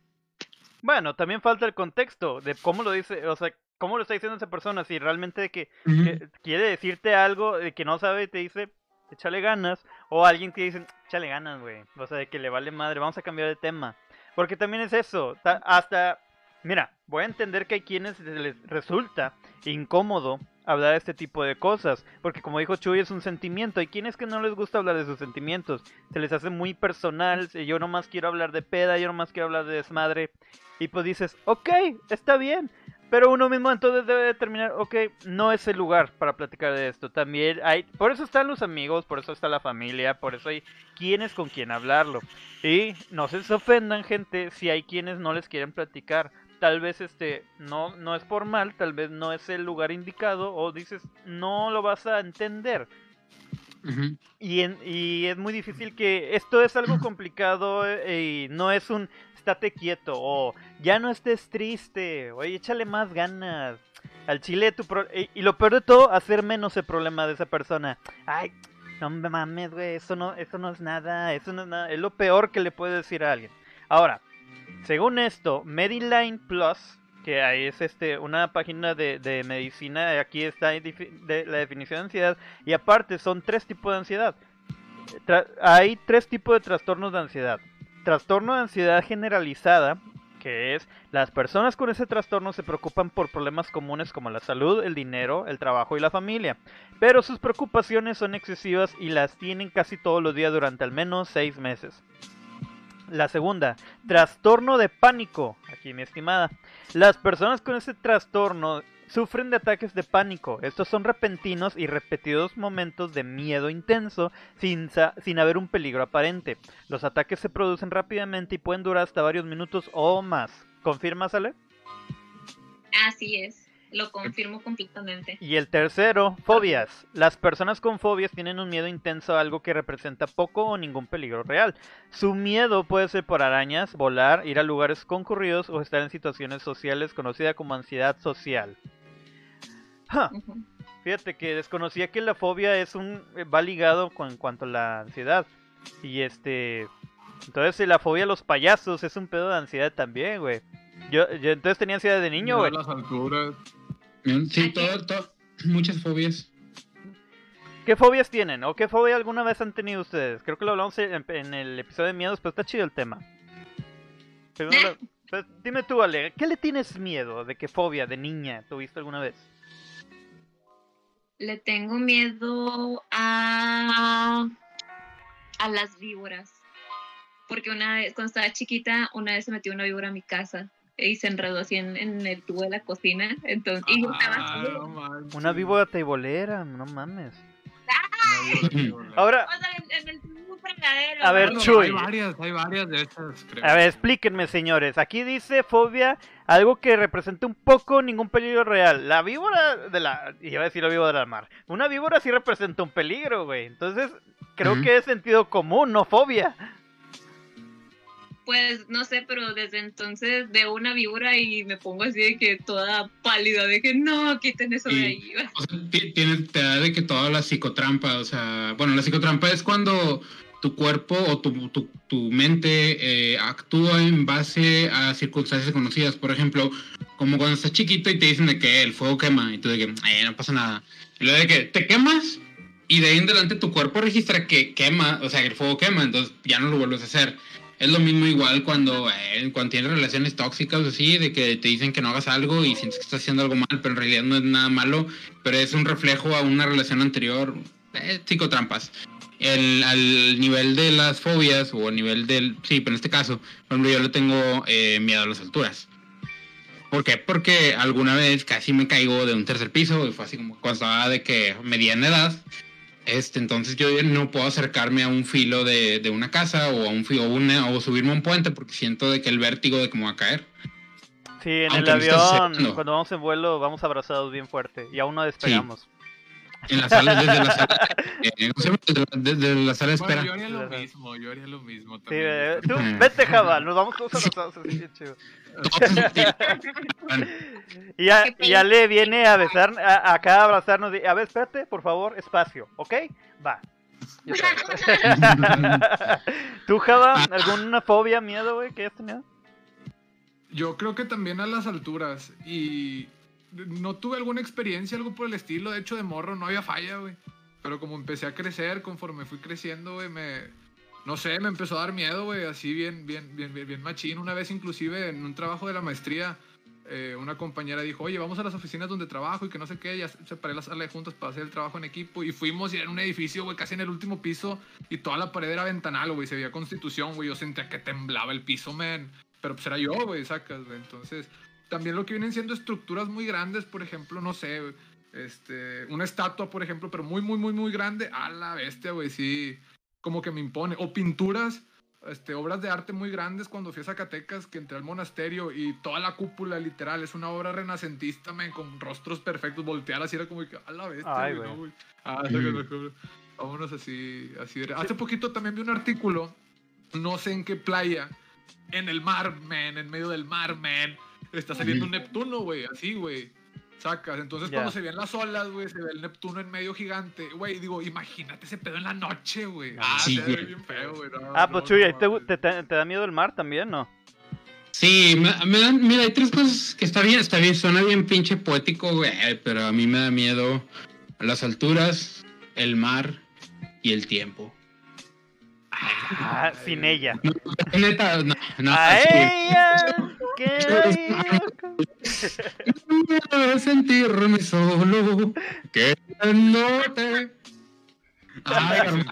Bueno, también falta el contexto de cómo lo dice, o sea, cómo lo está diciendo esa persona. Si realmente de que, que quiere decirte algo de que no sabe, te dice, échale ganas. O alguien que dice, échale ganas, güey. O sea, de que le vale madre, vamos a cambiar de tema. Porque también es eso, ta- hasta, mira, voy a entender que hay quienes les resulta incómodo hablar de este tipo de cosas. Porque como dijo Chuy, es un sentimiento. Hay quienes que no les gusta hablar de sus sentimientos. Se les hace muy personal. Yo nomás quiero hablar de peda, yo nomás quiero hablar de desmadre. Y pues dices, ok, está bien. Pero uno mismo entonces debe determinar, ok, no es el lugar para platicar de esto. También hay, por eso están los amigos, por eso está la familia, por eso hay quienes con quien hablarlo. Y no se ofendan, gente, si hay quienes no les quieren platicar. Tal vez este no, no es por mal, tal vez no es el lugar indicado, o dices, no lo vas a entender. Y, en- y es muy difícil que esto es algo complicado eh, y no es un estate quieto o ya no estés triste, oye, échale más ganas. Al chile tu pro- y, y lo peor de todo, hacer menos el problema de esa persona. Ay, no me mames, güey, eso no, eso no es nada, eso no es nada, es lo peor que le puedes decir a alguien. Ahora, según esto, Mediline Plus, que es este una página de, medicina, aquí está la definición de ansiedad, y aparte son tres tipos de ansiedad. Tra- hay tres tipos de trastornos de ansiedad. Trastorno de ansiedad generalizada, que es las personas con ese trastorno se preocupan por problemas comunes como la salud, el dinero, el trabajo y la familia, pero sus preocupaciones son excesivas y las tienen casi todos los días durante al menos seis meses. La segunda, trastorno de pánico. Aquí, mi estimada. Las personas con ese trastorno sufren de ataques de pánico. Estos son repentinos y repetidos momentos de miedo intenso sin, sin haber un peligro aparente. Los ataques se producen rápidamente y pueden durar hasta varios minutos o más. ¿Confirmas, Ale? Así es, lo confirmo completamente. Y el tercero, fobias. Las personas con fobias tienen un miedo intenso a algo que representa poco o ningún peligro real. Su miedo puede ser por arañas, volar, ir a lugares concurridos o estar en situaciones sociales conocida como ansiedad social. Fíjate que desconocía que la fobia es un eh, va ligado con en cuanto a la ansiedad. Y este entonces si la fobia a los payasos es un pedo de ansiedad también, güey. Yo, yo entonces tenía ansiedad de niño, güey. las alturas. Sí, todo, todo, muchas fobias. ¿Qué fobias tienen? ¿O qué fobia alguna vez han tenido ustedes? Creo que lo hablamos en, en el episodio de miedos, pero está chido el tema. Pero lo- pues, dime tú, Ale, ¿qué le tienes miedo? ¿De qué fobia de niña tuviste alguna vez? Le tengo miedo a, a las víboras. Porque una vez, cuando estaba chiquita, una vez se metió una víbora a mi casa y se enredó así en, en el tubo de la cocina. Entonces, y yo estaba Ah, así, no. Una víbora teibolera, no mames. Ahora, O sea, en, en el fregadero. A ver, ¿no? Chuy. Hay varias, hay varias de esas, creo. a ver, explíquenme, señores. Aquí dice fobia, algo que representa un poco ningún peligro real. La víbora de la... Iba a decir la víbora del mar. Una víbora sí representa un peligro, güey. Entonces, creo que es sentido común, no fobia. Pues no sé, pero desde entonces veo una víbora y me pongo así de que toda pálida, de que no, quiten eso de ahí. O sea, tiene, te da de que toda la psicotrampa, o sea, bueno, la psicotrampa es cuando tu cuerpo o tu, tu, tu mente eh, actúa en base a circunstancias conocidas. Por ejemplo, como cuando estás chiquito y te dicen de que el fuego quema y tú de que "Ay, no pasa nada. Y luego de que te quemas y de ahí en adelante tu cuerpo registra que quema, o sea, que el fuego quema, entonces ya no lo vuelves a hacer. Es lo mismo igual cuando, eh, cuando tienes relaciones tóxicas así, de que te dicen que no hagas algo y sientes que estás haciendo algo mal, pero en realidad no es nada malo, pero es un reflejo a una relación anterior, eh, psicotrampas. El, al nivel de las fobias o a nivel del, sí, pero en este caso, por ejemplo, yo le tengo eh, miedo a las alturas. ¿Por qué? Porque alguna vez casi me caigo de un tercer piso y fue así como cuando estaba de que mediana edad. Este, entonces yo no puedo acercarme a un filo de, de una casa o a un filo, o, una- o subirme a un puente porque siento de que el vértigo de que me va a caer. Sí, en Aunque el avión, cuando vamos en vuelo, vamos abrazados bien fuerte y aún no despegamos. En la sala, desde la sala, eh, ¿cómo? Desde la- desde la sala de Bueno, espera. yo haría lo mismo, yo haría lo mismo Sí, también. eh, tú, Ujú. vete, Java, nos vamos todos abrazados. así, bien chido. Y ya, Qué y ya le viene a besar, a, acá a abrazarnos. a ver, espérate, por favor, espacio, ¿ok? Va. ¿Tú, Java, alguna fobia, miedo, güey, que hayas tenido? Yo creo que también a las alturas. Y no tuve alguna experiencia, algo por el estilo. De hecho, de morro no había falla, güey. Pero como empecé a crecer, conforme fui creciendo, güey, me... No sé, me empezó a dar miedo, güey, así bien, bien, bien, bien, bien machín. Una vez inclusive en un trabajo de la maestría, eh, una compañera dijo, oye, vamos a las oficinas donde trabajo y que no sé qué, ya separé la sala de juntas para hacer el trabajo en equipo y fuimos y era un edificio, güey, casi en el último piso y toda la pared era ventanal, güey, se veía constitución, güey, yo sentía que temblaba el piso, man, pero pues era yo, güey, sacas, güey, entonces también lo que vienen siendo estructuras muy grandes, por ejemplo, no sé, este, una estatua, por ejemplo, pero muy, muy, muy, muy grande, a la bestia, güey, sí, como que me impone, o pinturas, este, obras de arte muy grandes cuando fui a Zacatecas, que entré al monasterio y toda la cúpula, literal, es una obra renacentista, men, con rostros perfectos, voltear así era como que, a la bestia, Ay, güey, güey. no, güey. Ah, sácalo, vámonos así, así. de- Hace poquito también vi un artículo, no sé en qué playa, en el mar, man, en medio del mar, man, está saliendo un Neptuno, güey, así, güey. Sacas, entonces cuando se ven las olas, güey, se ve el Neptuno en medio gigante, güey, digo, imagínate ese pedo en la noche, güey. Ah, Sí, se ve bien feo, güey. no, Ah, no, pues Chuy, no ¿te, da miedo el mar también, no? Sí, me, me dan, mira, hay tres cosas que está bien, está bien, suena bien pinche poético, güey, pero a mí me da miedo las alturas, el mar y el tiempo. Ah, sin ella. Neta, no, no, A sí. ella, que No sentirme solo, que no te... Ay.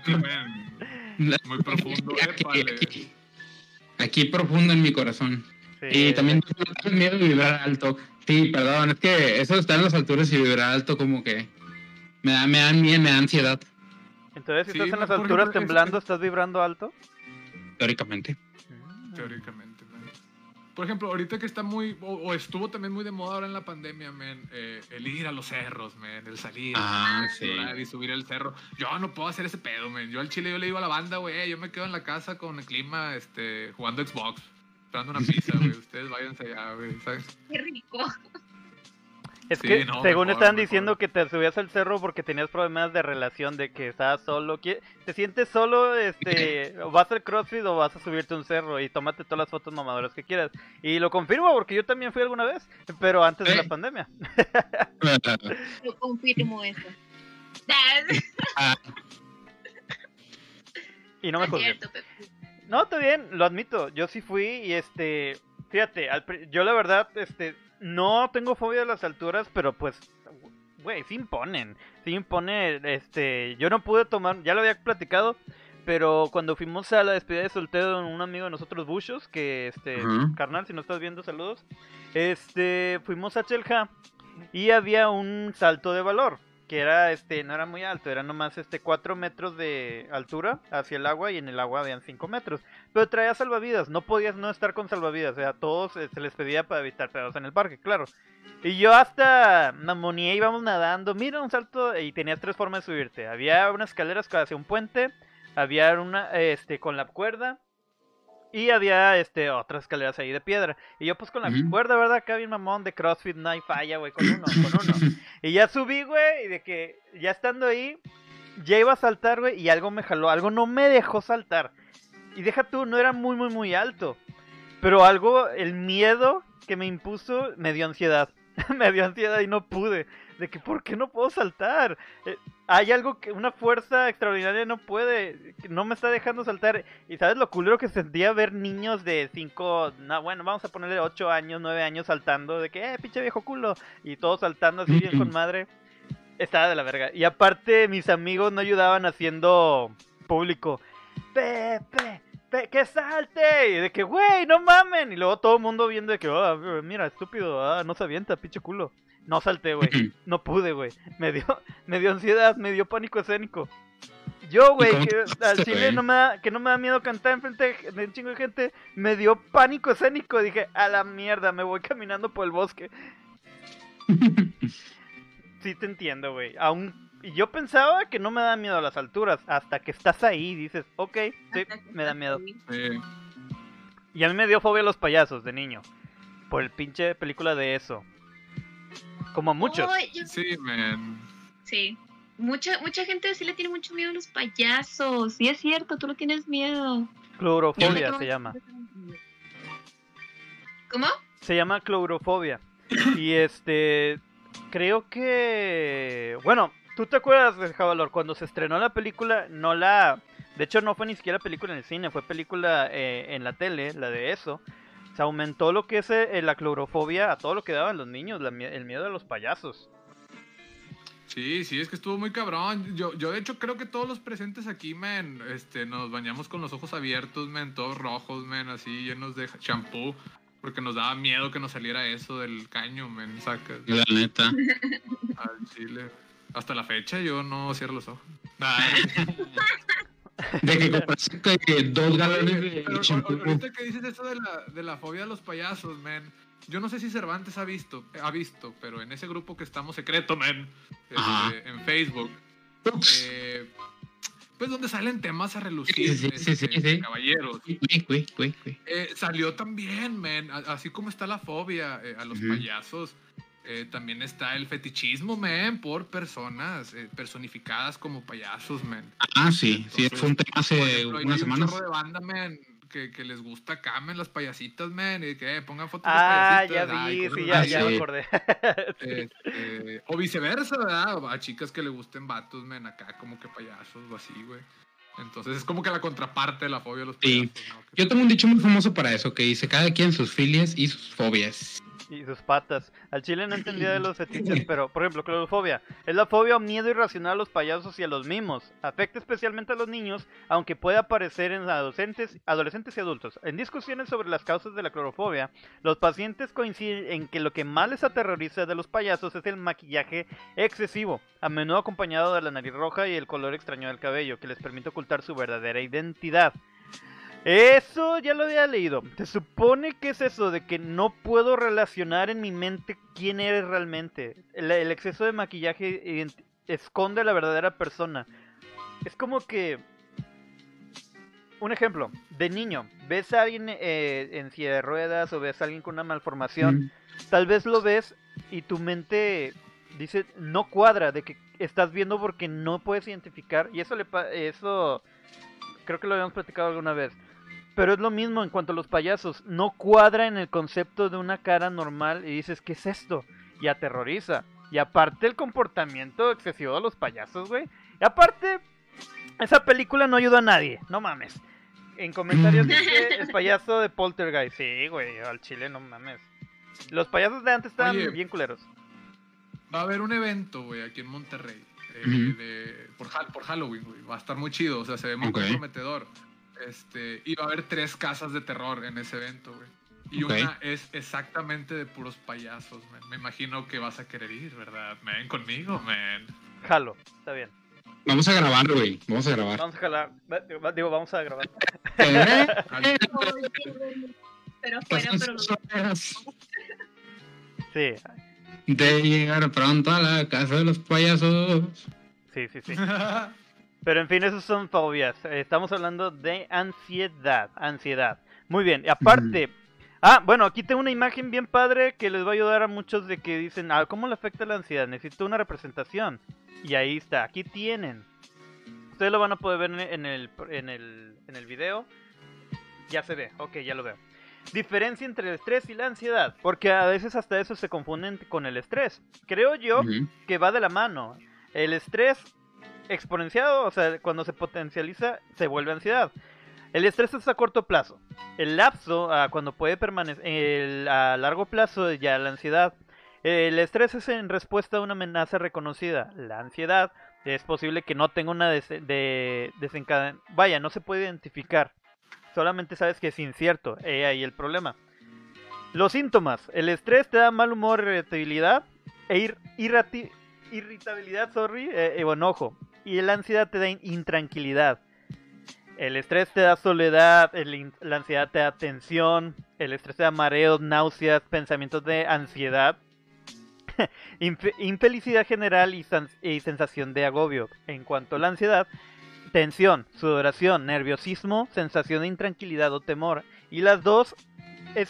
Muy profundo, Aquí, aquí, aquí profundo en mi corazón. Y también tengo miedo de vibrar alto. Sí, perdón, es que eso estar en las alturas y vibrar alto como que me da, me da miedo, me da ansiedad, Entonces, si Sí, estás en las alturas temblando, ¿estás vibrando alto? teóricamente. Teóricamente. Por ejemplo, ahorita que está muy, o, o estuvo también muy de moda ahora en la pandemia, man, eh, el ir a los cerros, man, el salir, Ah, sí. explorar y subir el cerro. Yo no puedo hacer ese pedo, man. Yo al chile yo le digo a la banda, güey, "Eh, yo me quedo en la casa con el clima, este, jugando Xbox, esperando una pizza, güey. Ustedes váyanse allá, güey, ¿sabes? Qué rico. Es Sí, que no, según mejor, estaban mejor. diciendo que te subías al cerro porque tenías problemas de relación, de que estabas solo. ¿Qui- ¿Te sientes solo? este o ¿Vas al CrossFit o vas a subirte a un cerro y tómate todas las fotos mamadoras que quieras? Y lo confirmo porque yo también fui alguna vez, pero antes de la pandemia. Yo confirmo eso. Y no me es juzgué. cierto, Pepe. No, está bien, lo admito. Yo sí fui y este. Fíjate, yo la verdad, este. No tengo fobia de las alturas, pero pues. Güey, sí imponen. Sí impone, este. Yo no pude tomar. Ya lo había platicado. Pero cuando fuimos a la despedida de soltero de un amigo de nosotros, Bushos, que este. Carnal, si no estás viendo, saludos. Este. Fuimos a Chelja. Y había un salto de valor. Que era este, no era muy alto, era nomás este 4 metros de altura hacia el agua y en el agua habían 5 metros. Pero traía salvavidas, no podías no estar con salvavidas, o sea, a todos eh, se les pedía para evitar pedos en el parque, claro. Y yo hasta mamoneé, íbamos nadando, mira un salto y tenías tres formas de subirte. Había unas escaleras hacia un puente, había una este con la cuerda Y había este otras escaleras ahí de piedra. Y yo pues con la cuerda, ¿verdad? Acá bien mamón de CrossFit, no hay falla, güey, con uno, con uno. Y ya subí, güey, y de que ya estando ahí, ya iba a saltar, güey, y algo me jaló, algo no me dejó saltar. Y deja tú, no era muy, muy, muy alto. Pero algo, el miedo que me impuso, me dio ansiedad. me dio ansiedad y no pude. De que, ¿por qué no puedo saltar? Eh, hay algo que, una fuerza extraordinaria no puede, no me está dejando saltar. Y sabes lo culero que sentía ver niños de 5, no, bueno, vamos a ponerle 8 años, 9 años saltando, de que, eh, pinche viejo culo. Y todos saltando así bien con madre. Estaba de la verga. Y aparte, mis amigos no ayudaban haciendo público. Pepe, pe, que salte. Y de que, güey, no mamen. Y luego todo el mundo viendo de que, "Ah, mira, estúpido, ah, no se avienta, pinche culo. No salté, güey. No pude, güey. Me dio, me dio ansiedad, me dio pánico escénico. Yo, güey, que al chile no me da, que no me da miedo cantar enfrente de- de un chingo de gente, me dio pánico escénico. Dije, a la mierda, me voy caminando por el bosque. Sí te entiendo, güey. Aún y yo pensaba que no me da miedo a las alturas, hasta que estás ahí y dices, ok, sí, me da miedo. Y a mí me dio fobia a los payasos de niño, por el pinche película de eso. Como a muchos. Yo- sí, man. Sí. Mucha, mucha gente sí le tiene mucho miedo a los payasos. Sí, es cierto, tú no tienes miedo. Clorofobia se llama. ¿Cómo? Se llama clorofobia. Y este, creo que, bueno, ¿tú te acuerdas de Javalor cuando se estrenó la película? No la, de hecho no fue ni siquiera película en el cine, fue película eh, en la tele, la de eso. Se aumentó lo que es eh, la clorofobia a todo lo que daban los niños, la el miedo a los payasos. Sí, sí, es que estuvo muy cabrón. Yo, yo de hecho creo que todos los presentes aquí, men, este, nos bañamos con los ojos abiertos, men, todos rojos, men, así llenos de champú, porque nos daba miedo que nos saliera eso del caño, men, saca La neta. al chile. Hasta la fecha yo no cierro los ojos. De que compraste que dos galones de Pero ahorita que dices eso de la, de la fobia a los payasos, men. Yo no sé si Cervantes ha visto, ha visto, pero en ese grupo que estamos secreto, men, este, en Facebook, eh, pues donde salen temas a relucir, Sí, sí, sí, sí, este, sí. caballeros. Eh, salió también, men, a- así como está la fobia eh, a los payasos, eh, también está el fetichismo, men, por personas eh, personificadas como payasos, men. Ah, sí, sí, Entonces, fue un tema hace ejemplo, hay unas un semanas. de banda, men, que, que les gusta acá, men, las payasitas, men, y que eh, pongan fotos Ah, de ya payasitas. ay, vi, cosas sí, ya, ya me sí. acordé. Este, o viceversa, ¿verdad? A chicas que le gusten vatos, men, acá como que payasos o así, güey. Entonces es como que la contraparte de la fobia a los Sí. payasos, ¿no? Que- Yo tengo un dicho muy famoso para eso, que dice cada quien sus filias y sus fobias. Y sus patas. Al chile no entendía de los fetiches, pero, por ejemplo, clorofobia. Es la fobia o miedo irracional a los payasos y a los mimos. Afecta especialmente a los niños, aunque puede aparecer en adolescentes, adolescentes y adultos. En discusiones sobre las causas de la clorofobia, los pacientes coinciden en que lo que más les aterroriza de los payasos es el maquillaje excesivo, a menudo acompañado de la nariz roja y el color extraño del cabello, que les permite ocultar su verdadera identidad. Eso ya lo había leído. Se supone que es eso de que no puedo relacionar en mi mente quién eres realmente. El, el exceso de maquillaje esconde a la verdadera persona. Es como que... Un ejemplo, de niño, ves a alguien eh, en silla de ruedas o ves a alguien con una malformación, Mm. tal vez lo ves y tu mente dice no cuadra de que estás viendo porque no puedes identificar y eso le pa- eso creo que lo habíamos platicado alguna vez pero es lo mismo en cuanto a los payasos no cuadra en el concepto de una cara normal y dices qué es esto y aterroriza y aparte el comportamiento excesivo de los payasos güey y aparte esa película no ayuda a nadie no mames en comentarios dice el payaso de Poltergeist sí güey al chile no mames los payasos de antes estaban Oye. bien culeros Va a haber un evento, güey, aquí en Monterrey. eh, de- por, Ha- por Halloween, güey. Va a estar muy chido, o sea, se ve muy Ok. comprometedor. Este, va a haber tres casas de terror en ese evento, güey. Y una es exactamente de puros payasos, man. Me imagino que vas a querer ir, ¿verdad? Ven conmigo, man. jalo está bien Vamos a grabar, güey. Vamos a grabar. vamos a jalar digo vamos a grabar Eh, Pero fuera, pero horas sí De llegar pronto a la casa de los payasos. sí sí sí Pero en fin, esos son fobias. Eh, Estamos hablando de ansiedad, ansiedad. Muy bien, y aparte. Ah, bueno, aquí tengo una imagen bien padre que les va a ayudar a muchos de que dicen, ah, ¿cómo le afecta la ansiedad? Necesito una representación. Y ahí está, aquí tienen. Ustedes lo van a poder ver en el, en el, en el video. Ya se ve, ok, ya lo veo. Diferencia entre el estrés y la ansiedad, porque a veces hasta eso se confunden con el estrés. Creo yo que va de la mano. El estrés exponenciado, o sea, cuando se potencializa, se vuelve ansiedad. El estrés es a corto plazo. El lapso, ah, cuando puede permanecer a largo plazo, ya la ansiedad. El estrés es en respuesta a una amenaza reconocida. La ansiedad es posible que no tenga una des- de desencaden... Vaya, no se puede identificar. Solamente sabes que es incierto. He ahí el problema. Los síntomas. El estrés te da mal humor, irritabilidad e ir- irritabilidad, sorry, eh, eh, o enojo. Y la ansiedad te da in- intranquilidad. El estrés te da soledad, el la ansiedad te da tensión, el estrés te da mareos, náuseas, pensamientos de ansiedad, infe- infelicidad general y, sensación de agobio. En cuanto a la ansiedad, tensión, sudoración, nerviosismo, sensación de intranquilidad o temor. Y las dos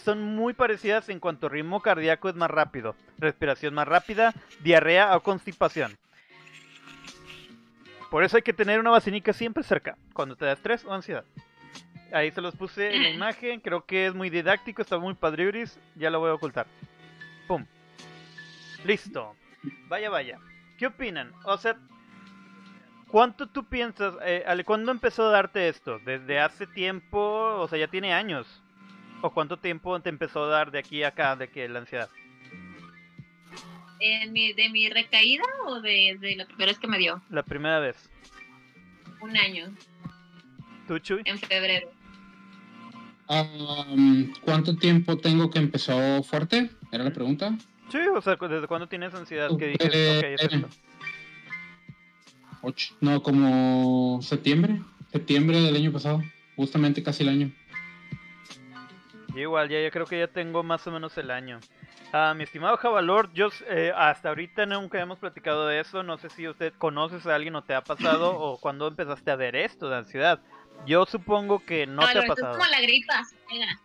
son muy parecidas en cuanto ritmo cardíaco es más rápido, respiración más rápida, diarrea o constipación. Por eso hay que tener una vacinica siempre cerca, cuando te da estrés o ansiedad. Ahí se los puse en la imagen, creo que es muy didáctico, está muy padriuris, ya lo voy a ocultar. Pum. Listo. Vaya, vaya. ¿Qué opinan? O sea, ¿cuánto tú piensas, eh, Ale, cuándo empezó a darte esto? ¿Desde hace tiempo? O sea, ya tiene años. ¿O cuánto tiempo te empezó a dar de aquí a acá, de que la ansiedad? ¿En mi, ¿De mi recaída o de, de la primera vez que me dio? La primera vez. Un año, ¿Tú, Chuy? en febrero. Um, ¿Cuánto tiempo tengo que empezó fuerte? ¿Era la pregunta? Sí, o sea, ¿desde cuándo tienes ansiedad? Que dices, Eh, ok, es esto. Ocho. No, como septiembre. Septiembre del año pasado. Justamente casi el año. Igual, ya, ya creo que ya tengo más o menos el año. Ah, mi estimado Javalor, yo eh, hasta ahorita nunca hemos platicado de eso. No sé si usted conoces a alguien o te ha pasado o cuando empezaste a ver esto de ansiedad. Yo supongo que no te ha pasado. Es como la gripa. Venga.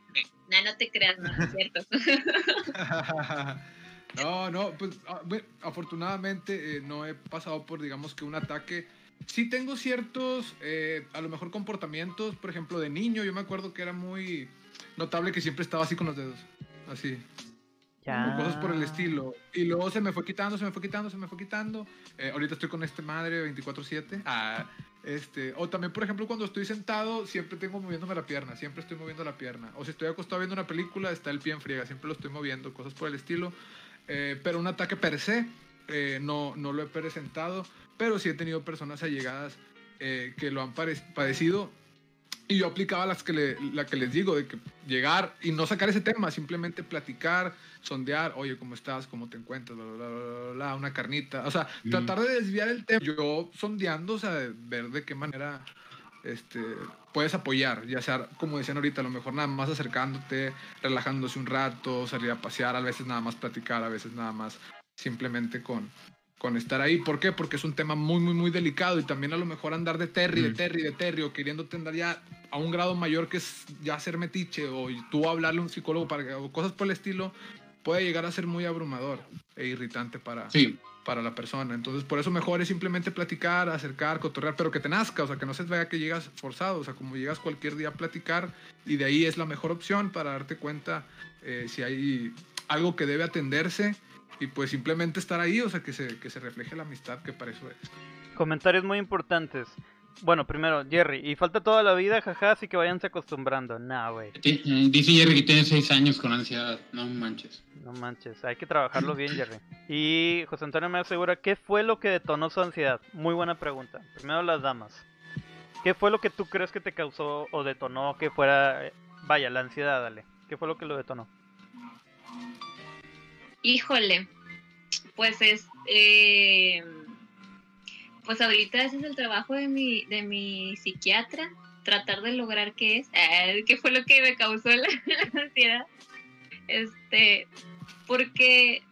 No, no te creas, no, es cierto. no, no, pues ah, bueno, afortunadamente eh, no he pasado por, digamos que un ataque. Sí tengo ciertos, eh, a lo mejor comportamientos, por ejemplo, de niño. Yo me acuerdo que era muy notable que siempre estaba así con los dedos. Así. O cosas por el estilo. Y luego se me fue quitando, se me fue quitando, se me fue quitando. Eh, ahorita estoy con este madre 24/7. Ah, este, o también, por ejemplo, cuando estoy sentado, siempre tengo moviéndome la pierna, siempre estoy moviendo la pierna. O si estoy acostado viendo una película, está el pie en friega, siempre lo estoy moviendo, cosas por el estilo. Eh, pero un ataque per se, eh, no, no lo he presentado, pero sí he tenido personas allegadas que lo han padecido. Y yo aplicaba las que le- la que les digo, de que llegar y no sacar ese tema, simplemente platicar, sondear, oye, ¿cómo estás? ¿Cómo te encuentras? Bla, bla, bla, bla, bla, una carnita. O sea, Mm. tratar de desviar el tema. Yo sondeando, o sea, de ver de qué manera este, puedes apoyar, ya sea, como decían ahorita, a lo mejor nada más acercándote, relajándose un rato, salir a pasear, a veces nada más platicar, a veces nada más simplemente con, con estar ahí. ¿Por qué? Porque es un tema muy, muy, muy delicado y también a lo mejor andar de Terry, de Mm. Terry, de Terry o queriéndote andar ya a un grado mayor que es ya ser metiche o tú hablarle a un psicólogo para que- o cosas por el estilo puede llegar a ser muy abrumador e irritante para, Sí. para la persona. Entonces, por eso mejor es simplemente platicar, acercar, cotorrear, pero que te nazca, o sea, que no se vea que llegas forzado, o sea, como llegas cualquier día a platicar y de ahí es la mejor opción para darte cuenta eh, si hay algo que debe atenderse y pues simplemente estar ahí, o sea, que se, que se refleje la amistad, que para eso es. Comentarios muy importantes. Bueno, primero, Jerry, y falta toda la vida, jaja, así que váyanse acostumbrando. Nah, güey, eh, Dice Jerry que tiene seis años con ansiedad. No manches. no manches, hay que trabajarlo bien, Jerry. Y José Antonio me asegura, ¿qué fue lo que detonó su ansiedad? Muy buena pregunta. Primero las damas. ¿Qué fue lo que tú crees que te causó o detonó que fuera, vaya, la ansiedad, dale? ¿Qué fue lo que lo detonó? Híjole, pues es, eh, pues ahorita ese es el trabajo de mi, de mi psiquiatra, tratar de lograr qué es, eh, qué fue lo que me causó la, la ansiedad, este, porque,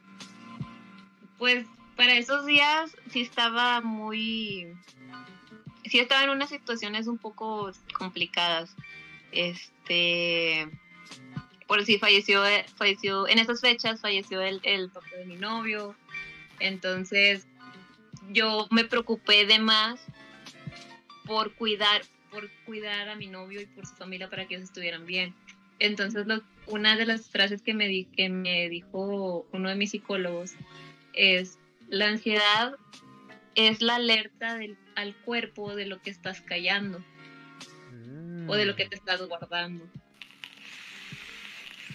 pues para esos días sí estaba muy, sí estaba en unas situaciones un poco complicadas, este, por decir, falleció, falleció, en esas fechas falleció el, papá de mi novio, entonces yo me preocupé de más por cuidar, por cuidar a mi novio y por su familia para que ellos estuvieran bien. Entonces, lo- una de las frases que me, di- que me dijo uno de mis psicólogos es, la ansiedad es la alerta al cuerpo de lo que estás callando o de lo que te estás guardando.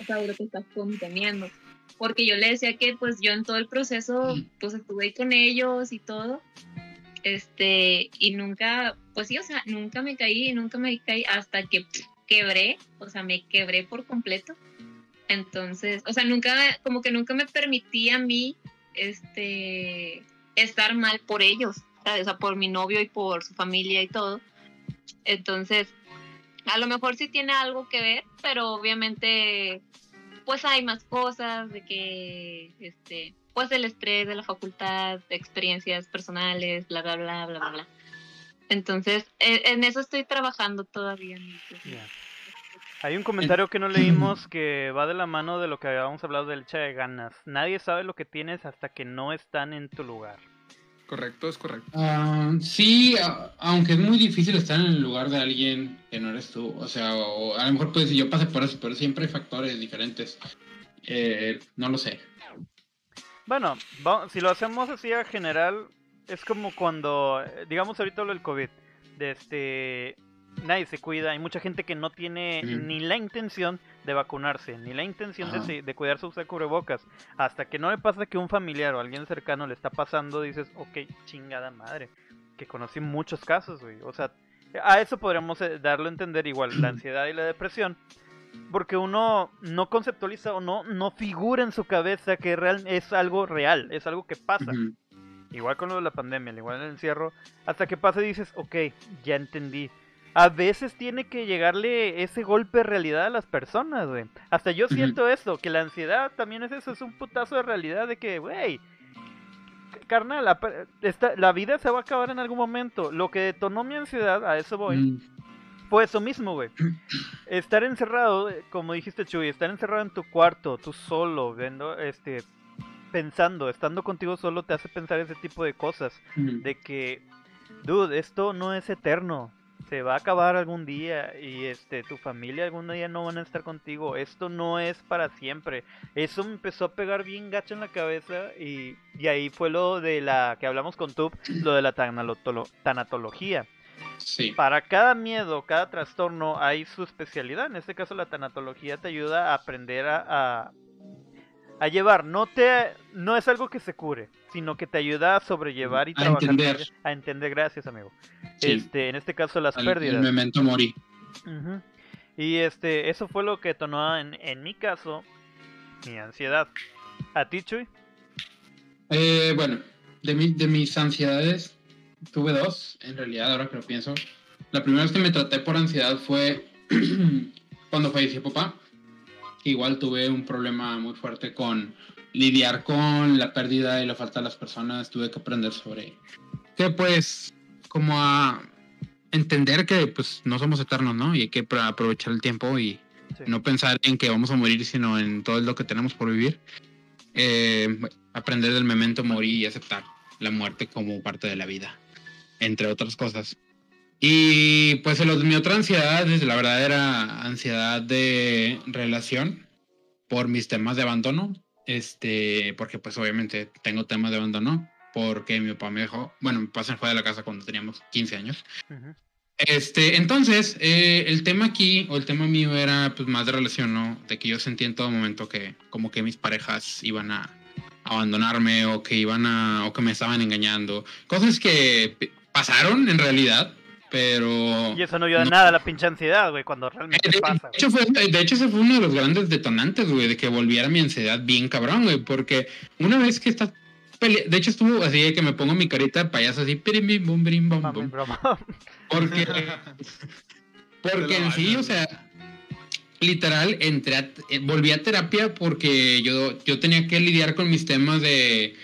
O sea, de lo que estás conteniendo. Porque yo le decía que pues yo en todo el proceso pues estuve ahí con ellos y todo. Este, y nunca, pues sí, o sea, nunca me caí, nunca me caí hasta que quebré, o sea, me quebré por completo. Entonces, o sea, nunca, como que nunca me permití a mí, este, estar mal por ellos, ¿sabes? O sea, por mi novio y por su familia y todo. Entonces, a lo mejor sí tiene algo que ver, pero obviamente, pues hay más cosas de que, este, pues el estrés de la facultad, experiencias personales, bla, bla, bla, bla, bla, bla. Entonces, e- en eso estoy trabajando todavía. Hay un comentario que no leímos que va de la mano de lo que habíamos hablado del echa de ganas. Nadie sabe lo que tienes hasta que no están en tu lugar. Correcto, es correcto. Ah, sí, a- aunque es muy difícil estar en el lugar de alguien que no eres tú. O sea, o a lo mejor pues yo pasé por eso, pero siempre hay factores diferentes. Eh, no lo sé. Bueno, si lo hacemos así a general, es como cuando, eh, digamos ahorita lo del COVID, de este, nadie se cuida, hay mucha gente que no tiene ni la intención de vacunarse, ni la intención de, Ajá. de cuidarse usar cubrebocas, hasta que no le pasa que un familiar o alguien cercano le está pasando, dices, ok, chingada madre, que conocí muchos casos, güey, o sea, a eso podríamos eh, darlo a entender igual, la ansiedad y la depresión, porque uno no conceptualiza o no, no figura en su cabeza que real, es algo real, es algo que pasa. Igual con lo de la pandemia, igual en el encierro, hasta que pasa y dices, ok, ya entendí. A veces tiene que llegarle ese golpe de realidad a las personas, güey. Hasta yo siento eso, que la ansiedad también es eso, es un putazo de realidad de que, güey, carnal, la, esta- la vida se va a acabar en algún momento. Lo que detonó mi ansiedad, a eso voy, Mm, fue eso mismo, güey. Estar encerrado, como dijiste Chuy, estar encerrado en tu cuarto, tú solo, viendo, este, pensando, estando contigo solo te hace pensar ese tipo de cosas. De que, dude, esto no es eterno. Se va a acabar algún día y este, tu familia algún día no van a estar contigo. Esto no es para siempre. Eso me empezó a pegar bien gacho en la cabeza y, y ahí fue lo de la que hablamos con Tub, lo de la tanatolo- tanatología Sí. para cada miedo, cada trastorno hay su especialidad. En este caso la tanatología te ayuda a aprender a, a, a llevar. No te no es algo que se cure, sino que te ayuda a sobrellevar y A trabajar entender. a entender. Gracias, amigo. Sí. Este, en este caso las El- el pérdidas. memento mori. Ujú. Y este, eso fue lo que detonó en, en mi caso mi ansiedad. ¿A ti, Chuy? Eh, bueno, de, mi- de mis ansiedades tuve dos, en realidad, ahora que lo pienso. La primera vez que me traté por ansiedad fue cuando falleció papá. Igual tuve un problema muy fuerte con lidiar con la pérdida y la falta de las personas. Tuve que aprender sobre que pues como a entender que pues no somos eternos, ¿no? Y hay que aprovechar el tiempo y Sí. no pensar en que vamos a morir, sino en todo lo que tenemos por vivir. Eh, aprender del memento mori y aceptar la muerte como parte de la vida, entre otras cosas. Y pues el- mi otra ansiedad, desde la verdad, era ansiedad de relación por mis temas de abandono. Este, porque pues obviamente tengo temas de abandono, porque mi papá me dejó, bueno, mi papá se fue de la casa cuando teníamos 15 años. Ujú. Este, entonces, eh, el tema aquí, o el tema mío era pues más de relación, ¿no? De que yo sentí en todo momento que como que mis parejas iban a abandonarme o que iban a, o que me estaban engañando. Cosas que pasaron en realidad, pero... Y eso no ayuda No. nada a la pinche ansiedad, güey, cuando Eh, realmente De, pasa. de hecho, fue, de hecho, ese fue uno de los grandes detonantes, güey, de que volviera mi ansiedad bien cabrón, güey, porque una vez que estás pelea- de hecho estuvo así de que me pongo mi carita de payaso así, pirim, bim, bum, birim, bum, bum. porque, porque en sí, o sea, literal, entré a- eh, volví a terapia porque yo, yo tenía que lidiar con mis temas de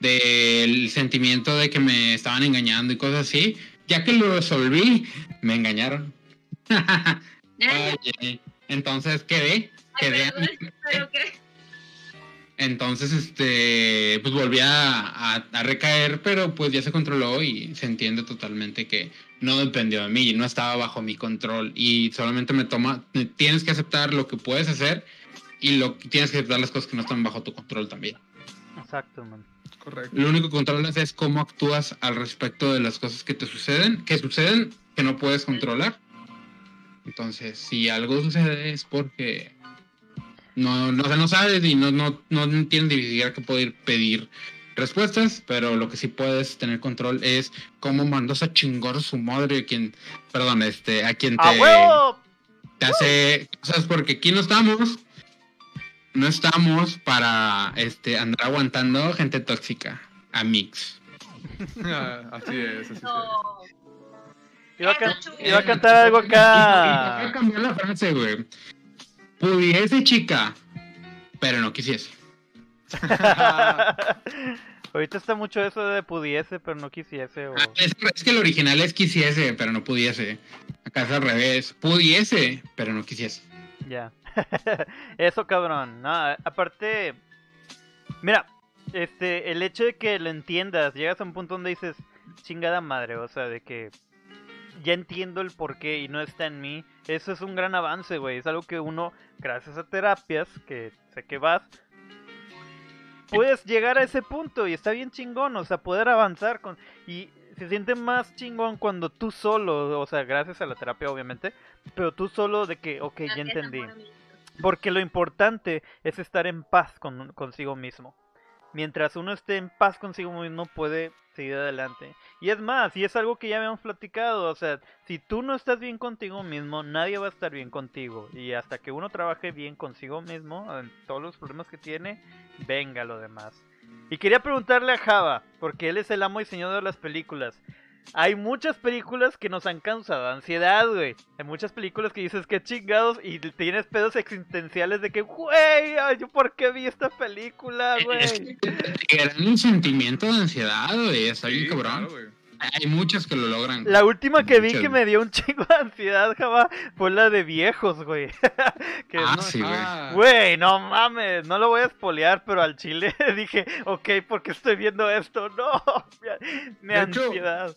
del sentimiento de que me estaban engañando y cosas así. Ya que lo resolví, me engañaron. Oye, entonces quedé, Ay, quedé. perdón, pero que- Entonces, este, pues volví a, a- a recaer, pero pues ya se controló y se entiende totalmente que no dependió de mí, no estaba bajo mi control y solamente me toma, tienes que aceptar lo que puedes hacer y lo tienes que aceptar las cosas que no están bajo tu control también. Exacto, man. Correcto. Lo único que controlas es cómo actúas al respecto de las cosas que te suceden, que suceden, que no puedes controlar. Entonces, si algo sucede es porque no, no, o sea, no sabes y no, no, no tienes ni siquiera que poder pedir respuestas, pero lo que sí puedes tener control es cómo mandas a chingar a su madre a quien, perdón, este, a quien ¡A te, huevo! te hace cosas porque aquí no estamos, no estamos para este andar aguantando gente tóxica, a mix. Así es, así es. No. Iba a, can- Eso, iba a cantar algo a acá. cambiar la frase, güey. Pudiese chica, pero no quisiese. Ahorita está mucho eso de pudiese, pero no quisiese. O... Ah, Es, es que el original es quisiese, pero no pudiese. Acá es al revés. Pudiese, pero no quisiese. Ya. Eso, cabrón. No, aparte, mira, este, el hecho de que lo entiendas, llegas a un punto donde dices, chingada madre, o sea, de que ya entiendo el porqué y no está en mí. Eso es un gran avance, güey. Es algo que uno, gracias a terapias, que sé que vas, puedes llegar a ese punto y está bien chingón, o sea, poder avanzar con... Y se siente más chingón cuando tú solo, o sea, gracias a la terapia, obviamente, pero tú solo de que, ok, ya entendí. Porque lo importante es estar en paz con, consigo mismo. Mientras uno esté en paz consigo mismo puede seguir adelante. Y es más, y es algo que ya habíamos platicado, o sea, si tú no estás bien contigo mismo, nadie va a estar bien contigo. Y hasta que uno trabaje bien consigo mismo, en todos los problemas que tiene, venga lo demás. Y quería preguntarle a Java, porque él es el amo y señor de las películas. Hay muchas películas que nos han causado ansiedad, güey. Hay muchas películas que dices que chingados y tienes pedos existenciales de que, güey, ay, ¿yo por qué vi esta película, güey? Es que un sentimiento de ansiedad, güey. Está bien Sí, cabrón. claro, güey. Hay muchas que lo logran. La última que vi Muchas, que me dio un chingo de ansiedad, Java, fue la de viejos, güey. que Ah, no- sí, güey. Ah, Güey, no mames, no lo voy a espolear, pero al chile dije, ok, ¿por qué estoy viendo esto? No, me, me De hecho, ansiedad.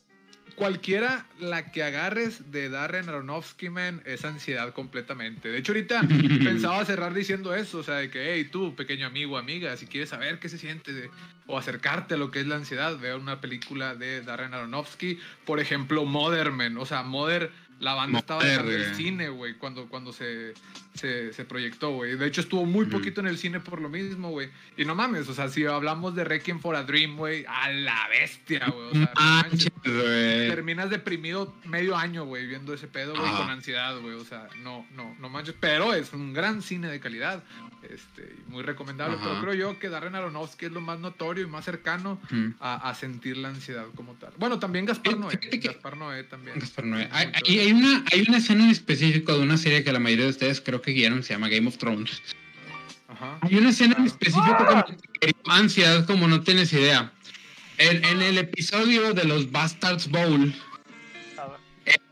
Cualquiera la que agarres de Darren Aronofsky, man, es ansiedad completamente. De hecho, ahorita pensaba cerrar diciendo eso, o sea, de que, hey, tú, pequeño amigo, amiga, si quieres saber qué se siente de- o acercarte a lo que es la ansiedad, vea una película de Darren Aronofsky, por ejemplo, Mother, man, o sea, Mother, la banda estaba dejando el güey. cine, güey, cuando, cuando se, se, se proyectó, güey. De hecho, estuvo muy poquito en el cine por lo mismo, güey. Y no mames, o sea, si hablamos de Requiem for a Dream, güey, a la bestia, güey. O sea, no manches. Güey. Terminas deprimido medio año, güey, viendo ese pedo, güey, con ansiedad, güey. O sea, no, no, no manches. Pero es un gran cine de calidad. Este, muy recomendable. Ajá. Pero creo yo que Darren Aronofsky es lo más notorio y más cercano a, a sentir la ansiedad como tal. Bueno, también Gaspar Eh, Noé. Gaspar Noé también. Gaspar Noé. Hay una, hay una escena en específico de una serie que la mayoría de ustedes creo que guiaron, se llama Game of Thrones. Ajá. Hay una escena en Claro. específico como que ansiedad como no tienes idea. En, en el episodio de los Bastards Bowl,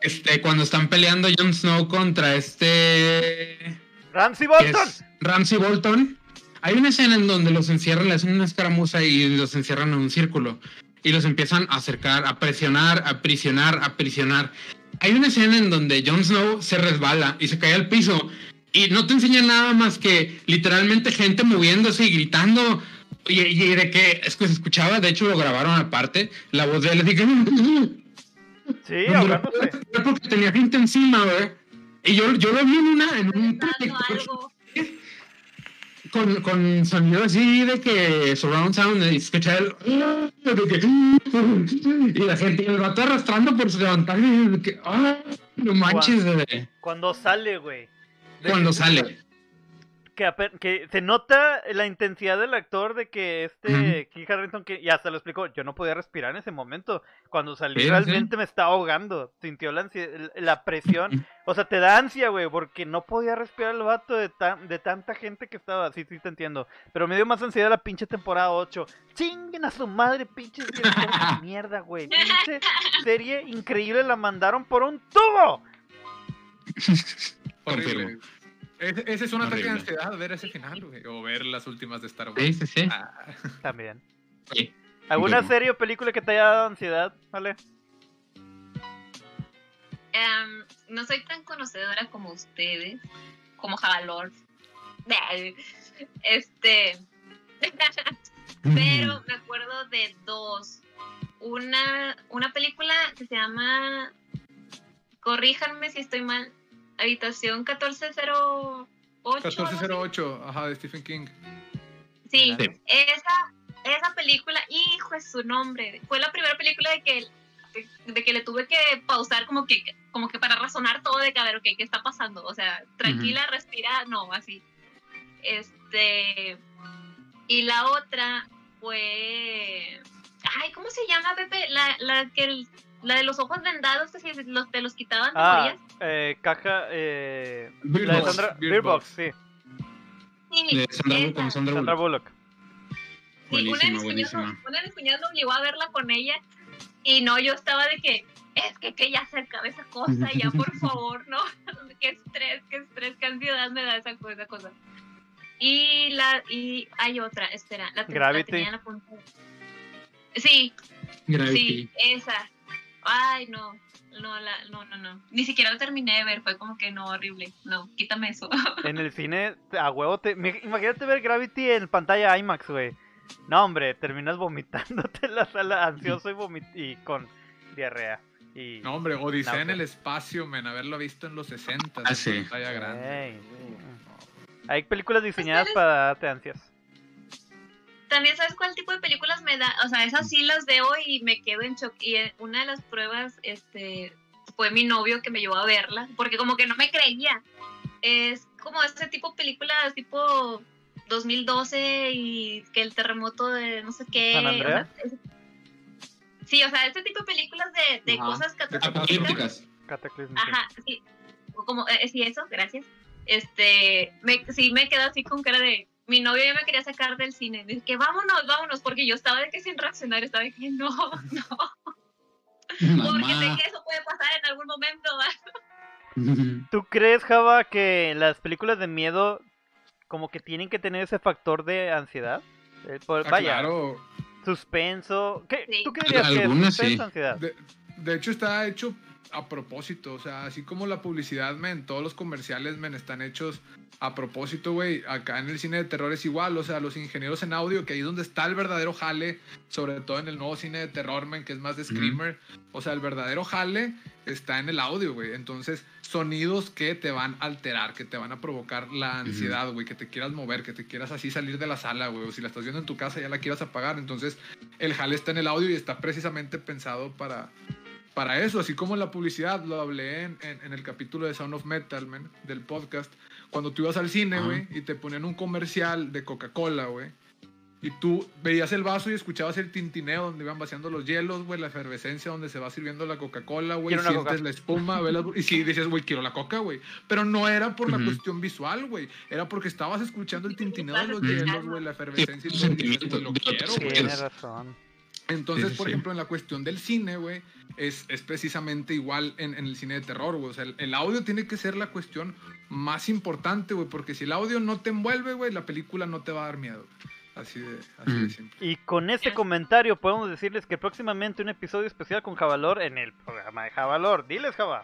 este, cuando están peleando Jon Snow contra este Ramsey Bolton. es Ramsey Bolton, hay una escena en donde los encierran, le hacen una escaramuza y los encierran en un círculo. Y los empiezan a acercar, a presionar, a prisionar, a prisionar. Hay una escena en donde Jon Snow se resbala y se cae al piso. Y no te enseña nada más que literalmente gente moviéndose y gritando. Y, y de que es que se escuchaba, de hecho lo grabaron aparte, la voz de él así que... Sí, porque tenía gente encima, güey. Y yo, yo lo vi en una, en un proyector con, con sonido así de que surround sound y escuchar el de que- y la gente y el vato arrastrando por su levantar y de que ah, no manches güey. Cuando sale, güey. Cuando sale Que, que se nota la intensidad del actor de que este Keith Harrington, que ya se lo explicó, yo no podía respirar en ese momento. Cuando salí Sí, sí. realmente me estaba ahogando. Sintió la, la presión. O sea, te da ansia, güey, porque no podía respirar el vato de, de tanta gente que estaba. Sí, sí, te entiendo. Pero me dio más ansiedad la pinche temporada 8. Chinguen a su madre, pinche mierda, güey. Pinche serie increíble la mandaron por un tubo. Horrible. Ese, ese es un ataque de ansiedad, ver ese final, güey. O ver las últimas de Star Wars. Sí, sí, sí. Ah, También. Sí. ¿Alguna serie o película que te haya dado ansiedad? ¿Vale? Em, no soy tan conocedora como ustedes, como Javalor. Este. Pero me acuerdo de dos. Una, una película que se llama. Corríjanme si estoy mal. Habitación 1408. algo así. 1408, ajá, de Stephen King. Sí, Sí. esa, esa película, hijo es su nombre. Fue la primera película de que, de que le tuve que pausar como que, como que para razonar todo de que a ver, ok, ¿qué está pasando? O sea, tranquila, respira, no, así. Este. Y la otra fue. Ay, ¿cómo se llama, Pepe? La, la que el- la de los ojos vendados, que si los, te los quitaban, te Ah, eh, caja. Eh, Bird la de Sandra. Bird Beer Box, Box. sí. Sí, De Sandra Bullock, esa. Sandra Sandra Bullock. Bullock. Sí, una de, mis Buenísima, cuñados, buenísima. una de mis cuñadas me obligó a verla con ella y no, yo estaba de que es que, que ya se acabe esa cosa, ya por favor, no, qué estrés, qué estrés, qué ansiedad me da esa, esa cosa. Y la y hay otra, espera, la, ten- la Gravity. tenía en la punta. Sí, Gravity. sí, esa. Ay, no. No, la, no, no, no. Ni siquiera la terminé de ver, fue como que no, horrible. No, quítame eso. En el cine, a huevo, te... imagínate ver Gravity en pantalla IMAX, güey. No, hombre, terminas vomitándote en la sala ansioso y, vomit y con diarrea. Y... No, hombre, Odisea en Náusea. el espacio, men, haberlo visto en los 60. Ah, en sí. pantalla grande. Ey, Hay películas diseñadas Ustedes- para darte ansias. También sabes cuál tipo de películas me da, o sea, esas sí las veo y me quedo en shock. Y eh, una de las pruebas, este, fue mi novio que me llevó a verla, porque como que no me creía. Es como ese tipo de películas tipo 2012 y que el terremoto de no sé qué. ¿San Andreas? o sea, es- sí, o sea, ese tipo de películas de, de cosas sí. Ajá, sí. O Como, eh, sí, eso, gracias. Este, me, sí me quedo así con cara de. Mi novio ya me quería sacar del cine. Dice que vámonos, vámonos, porque yo estaba de que sin reaccionar, estaba de que no, no, porque sé que eso puede pasar en algún momento. ¿Tú crees, Java, que las películas de miedo como que tienen que tener ese factor de ansiedad? Eh, por- Ah, vaya, claro. suspenso. ¿Qué, Sí. ¿Tú qué dirías que es Algunas suspenso sí. ansiedad? De, de hecho, está hecho a propósito. O sea, así como la publicidad, men, todos los comerciales, men, están hechos a propósito, güey. Acá en el cine de terror es igual. O sea, los ingenieros en audio, que ahí es donde está el verdadero jale, sobre todo en el nuevo cine de terror, men, que es más de Screamer. O sea, el verdadero jale está en el audio, güey. Entonces, sonidos que te van a alterar, que te van a provocar la ansiedad, güey, que te quieras mover, que te quieras así salir de la sala, güey. O si la estás viendo en tu casa, ya la quieras apagar. Entonces, el jale está en el audio y está precisamente pensado para, para eso, así como en la publicidad, lo hablé en, en- en el capítulo de Sound of Metal, man, del podcast, cuando tú ibas al cine, güey, y te ponían un comercial de Coca-Cola, güey, y tú veías el vaso y escuchabas el tintineo donde iban vaciando los hielos, güey, la efervescencia donde se va sirviendo la Coca-Cola, güey, sientes Coca. la espuma, ves las bur- y sí, dices, güey, quiero la Coca, güey, pero no era por la cuestión visual, güey, era porque estabas escuchando el tintineo de los hielos, güey, la efervescencia y sentimiento, lo quiero, güey. Tienes razón. Entonces, Sí, sí, por sí. ejemplo, en la cuestión del cine, güey, es, es precisamente igual en, en el cine de terror, güey. O sea, el, el audio tiene que ser la cuestión más importante, güey, porque si el audio no te envuelve, güey, la película no te va a dar miedo. Así de, así de Mm. simple. Y con ese comentario podemos decirles que próximamente un episodio especial con Javalor en el programa de Javalor. Diles, Java.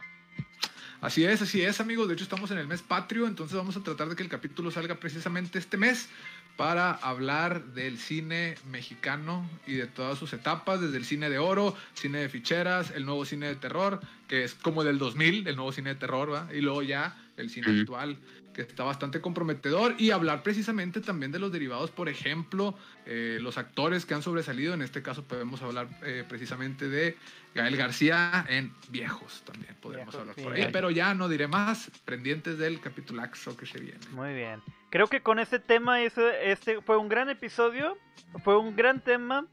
Así es, así es, amigos. De hecho, estamos en el mes patrio, entonces vamos a tratar de que el capítulo salga precisamente este mes para hablar del cine mexicano y de todas sus etapas, desde el cine de oro, cine de ficheras, el nuevo cine de terror, que es como del 2000, el nuevo cine de terror, ¿va? Y luego ya el cine actual, que está bastante comprometedor, y hablar precisamente también de los derivados, por ejemplo, eh, los actores que han sobresalido, en este caso podemos hablar eh, precisamente de Gael García en Viejos, también podemos Viejos, hablar por ahí, pero ya no diré más, pendientes del capitulaxo que se viene. Muy bien. Creo que con este tema, ese, este fue un gran episodio, fue un gran tema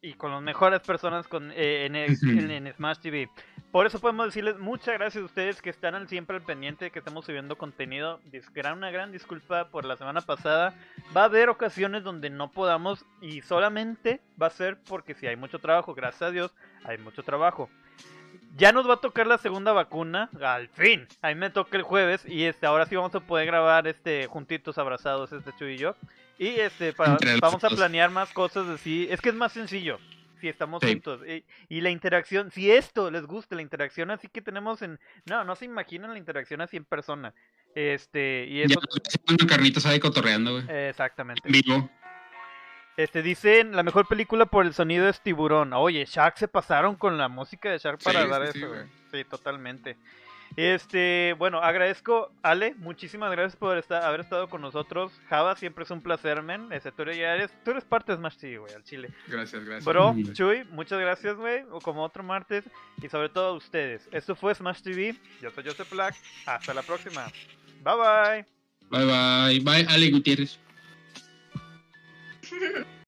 y con las mejores personas con, eh, en, en- en Smash TV. Por eso podemos decirles muchas gracias a ustedes que están al- siempre al pendiente de que estamos subiendo contenido. Una gran disculpa por la semana pasada. Va a haber ocasiones donde no podamos y solamente va a ser porque si hay mucho trabajo, gracias a Dios, hay mucho trabajo. Ya nos va a tocar la segunda vacuna, al fin. A mí me toca el jueves y este ahora sí vamos a poder grabar este juntitos abrazados este Chuy y yo. Y este para- vamos a planear más cosas así. Es que es más sencillo si estamos Sí. juntos. Y, y la interacción, si esto les gusta, la interacción así que tenemos en no, no se imaginan la interacción así en persona. Este, y Ya eso una carnitas ahí cotorreando, güey. exactamente. En vivo. Este, dicen, la mejor película por el sonido es Tiburón. Oye, Shark se pasaron con la música de Shark para Sí, dar sí, eso, güey. Sí, totalmente. Este, bueno, agradezco, Ale, muchísimas gracias por estar, haber estado con nosotros. Java, siempre es un placer, men. Este, tú, ya eres, tú eres parte de Smash TV, güey, al chile. Gracias, gracias. Bro. Chuy, muchas gracias, güey, o como otro martes. Y sobre todo a ustedes. Esto fue Smash TV. Yo soy Joseph Black. Hasta la próxima. Bye bye. Bye bye. Bye, Ale Gutiérrez.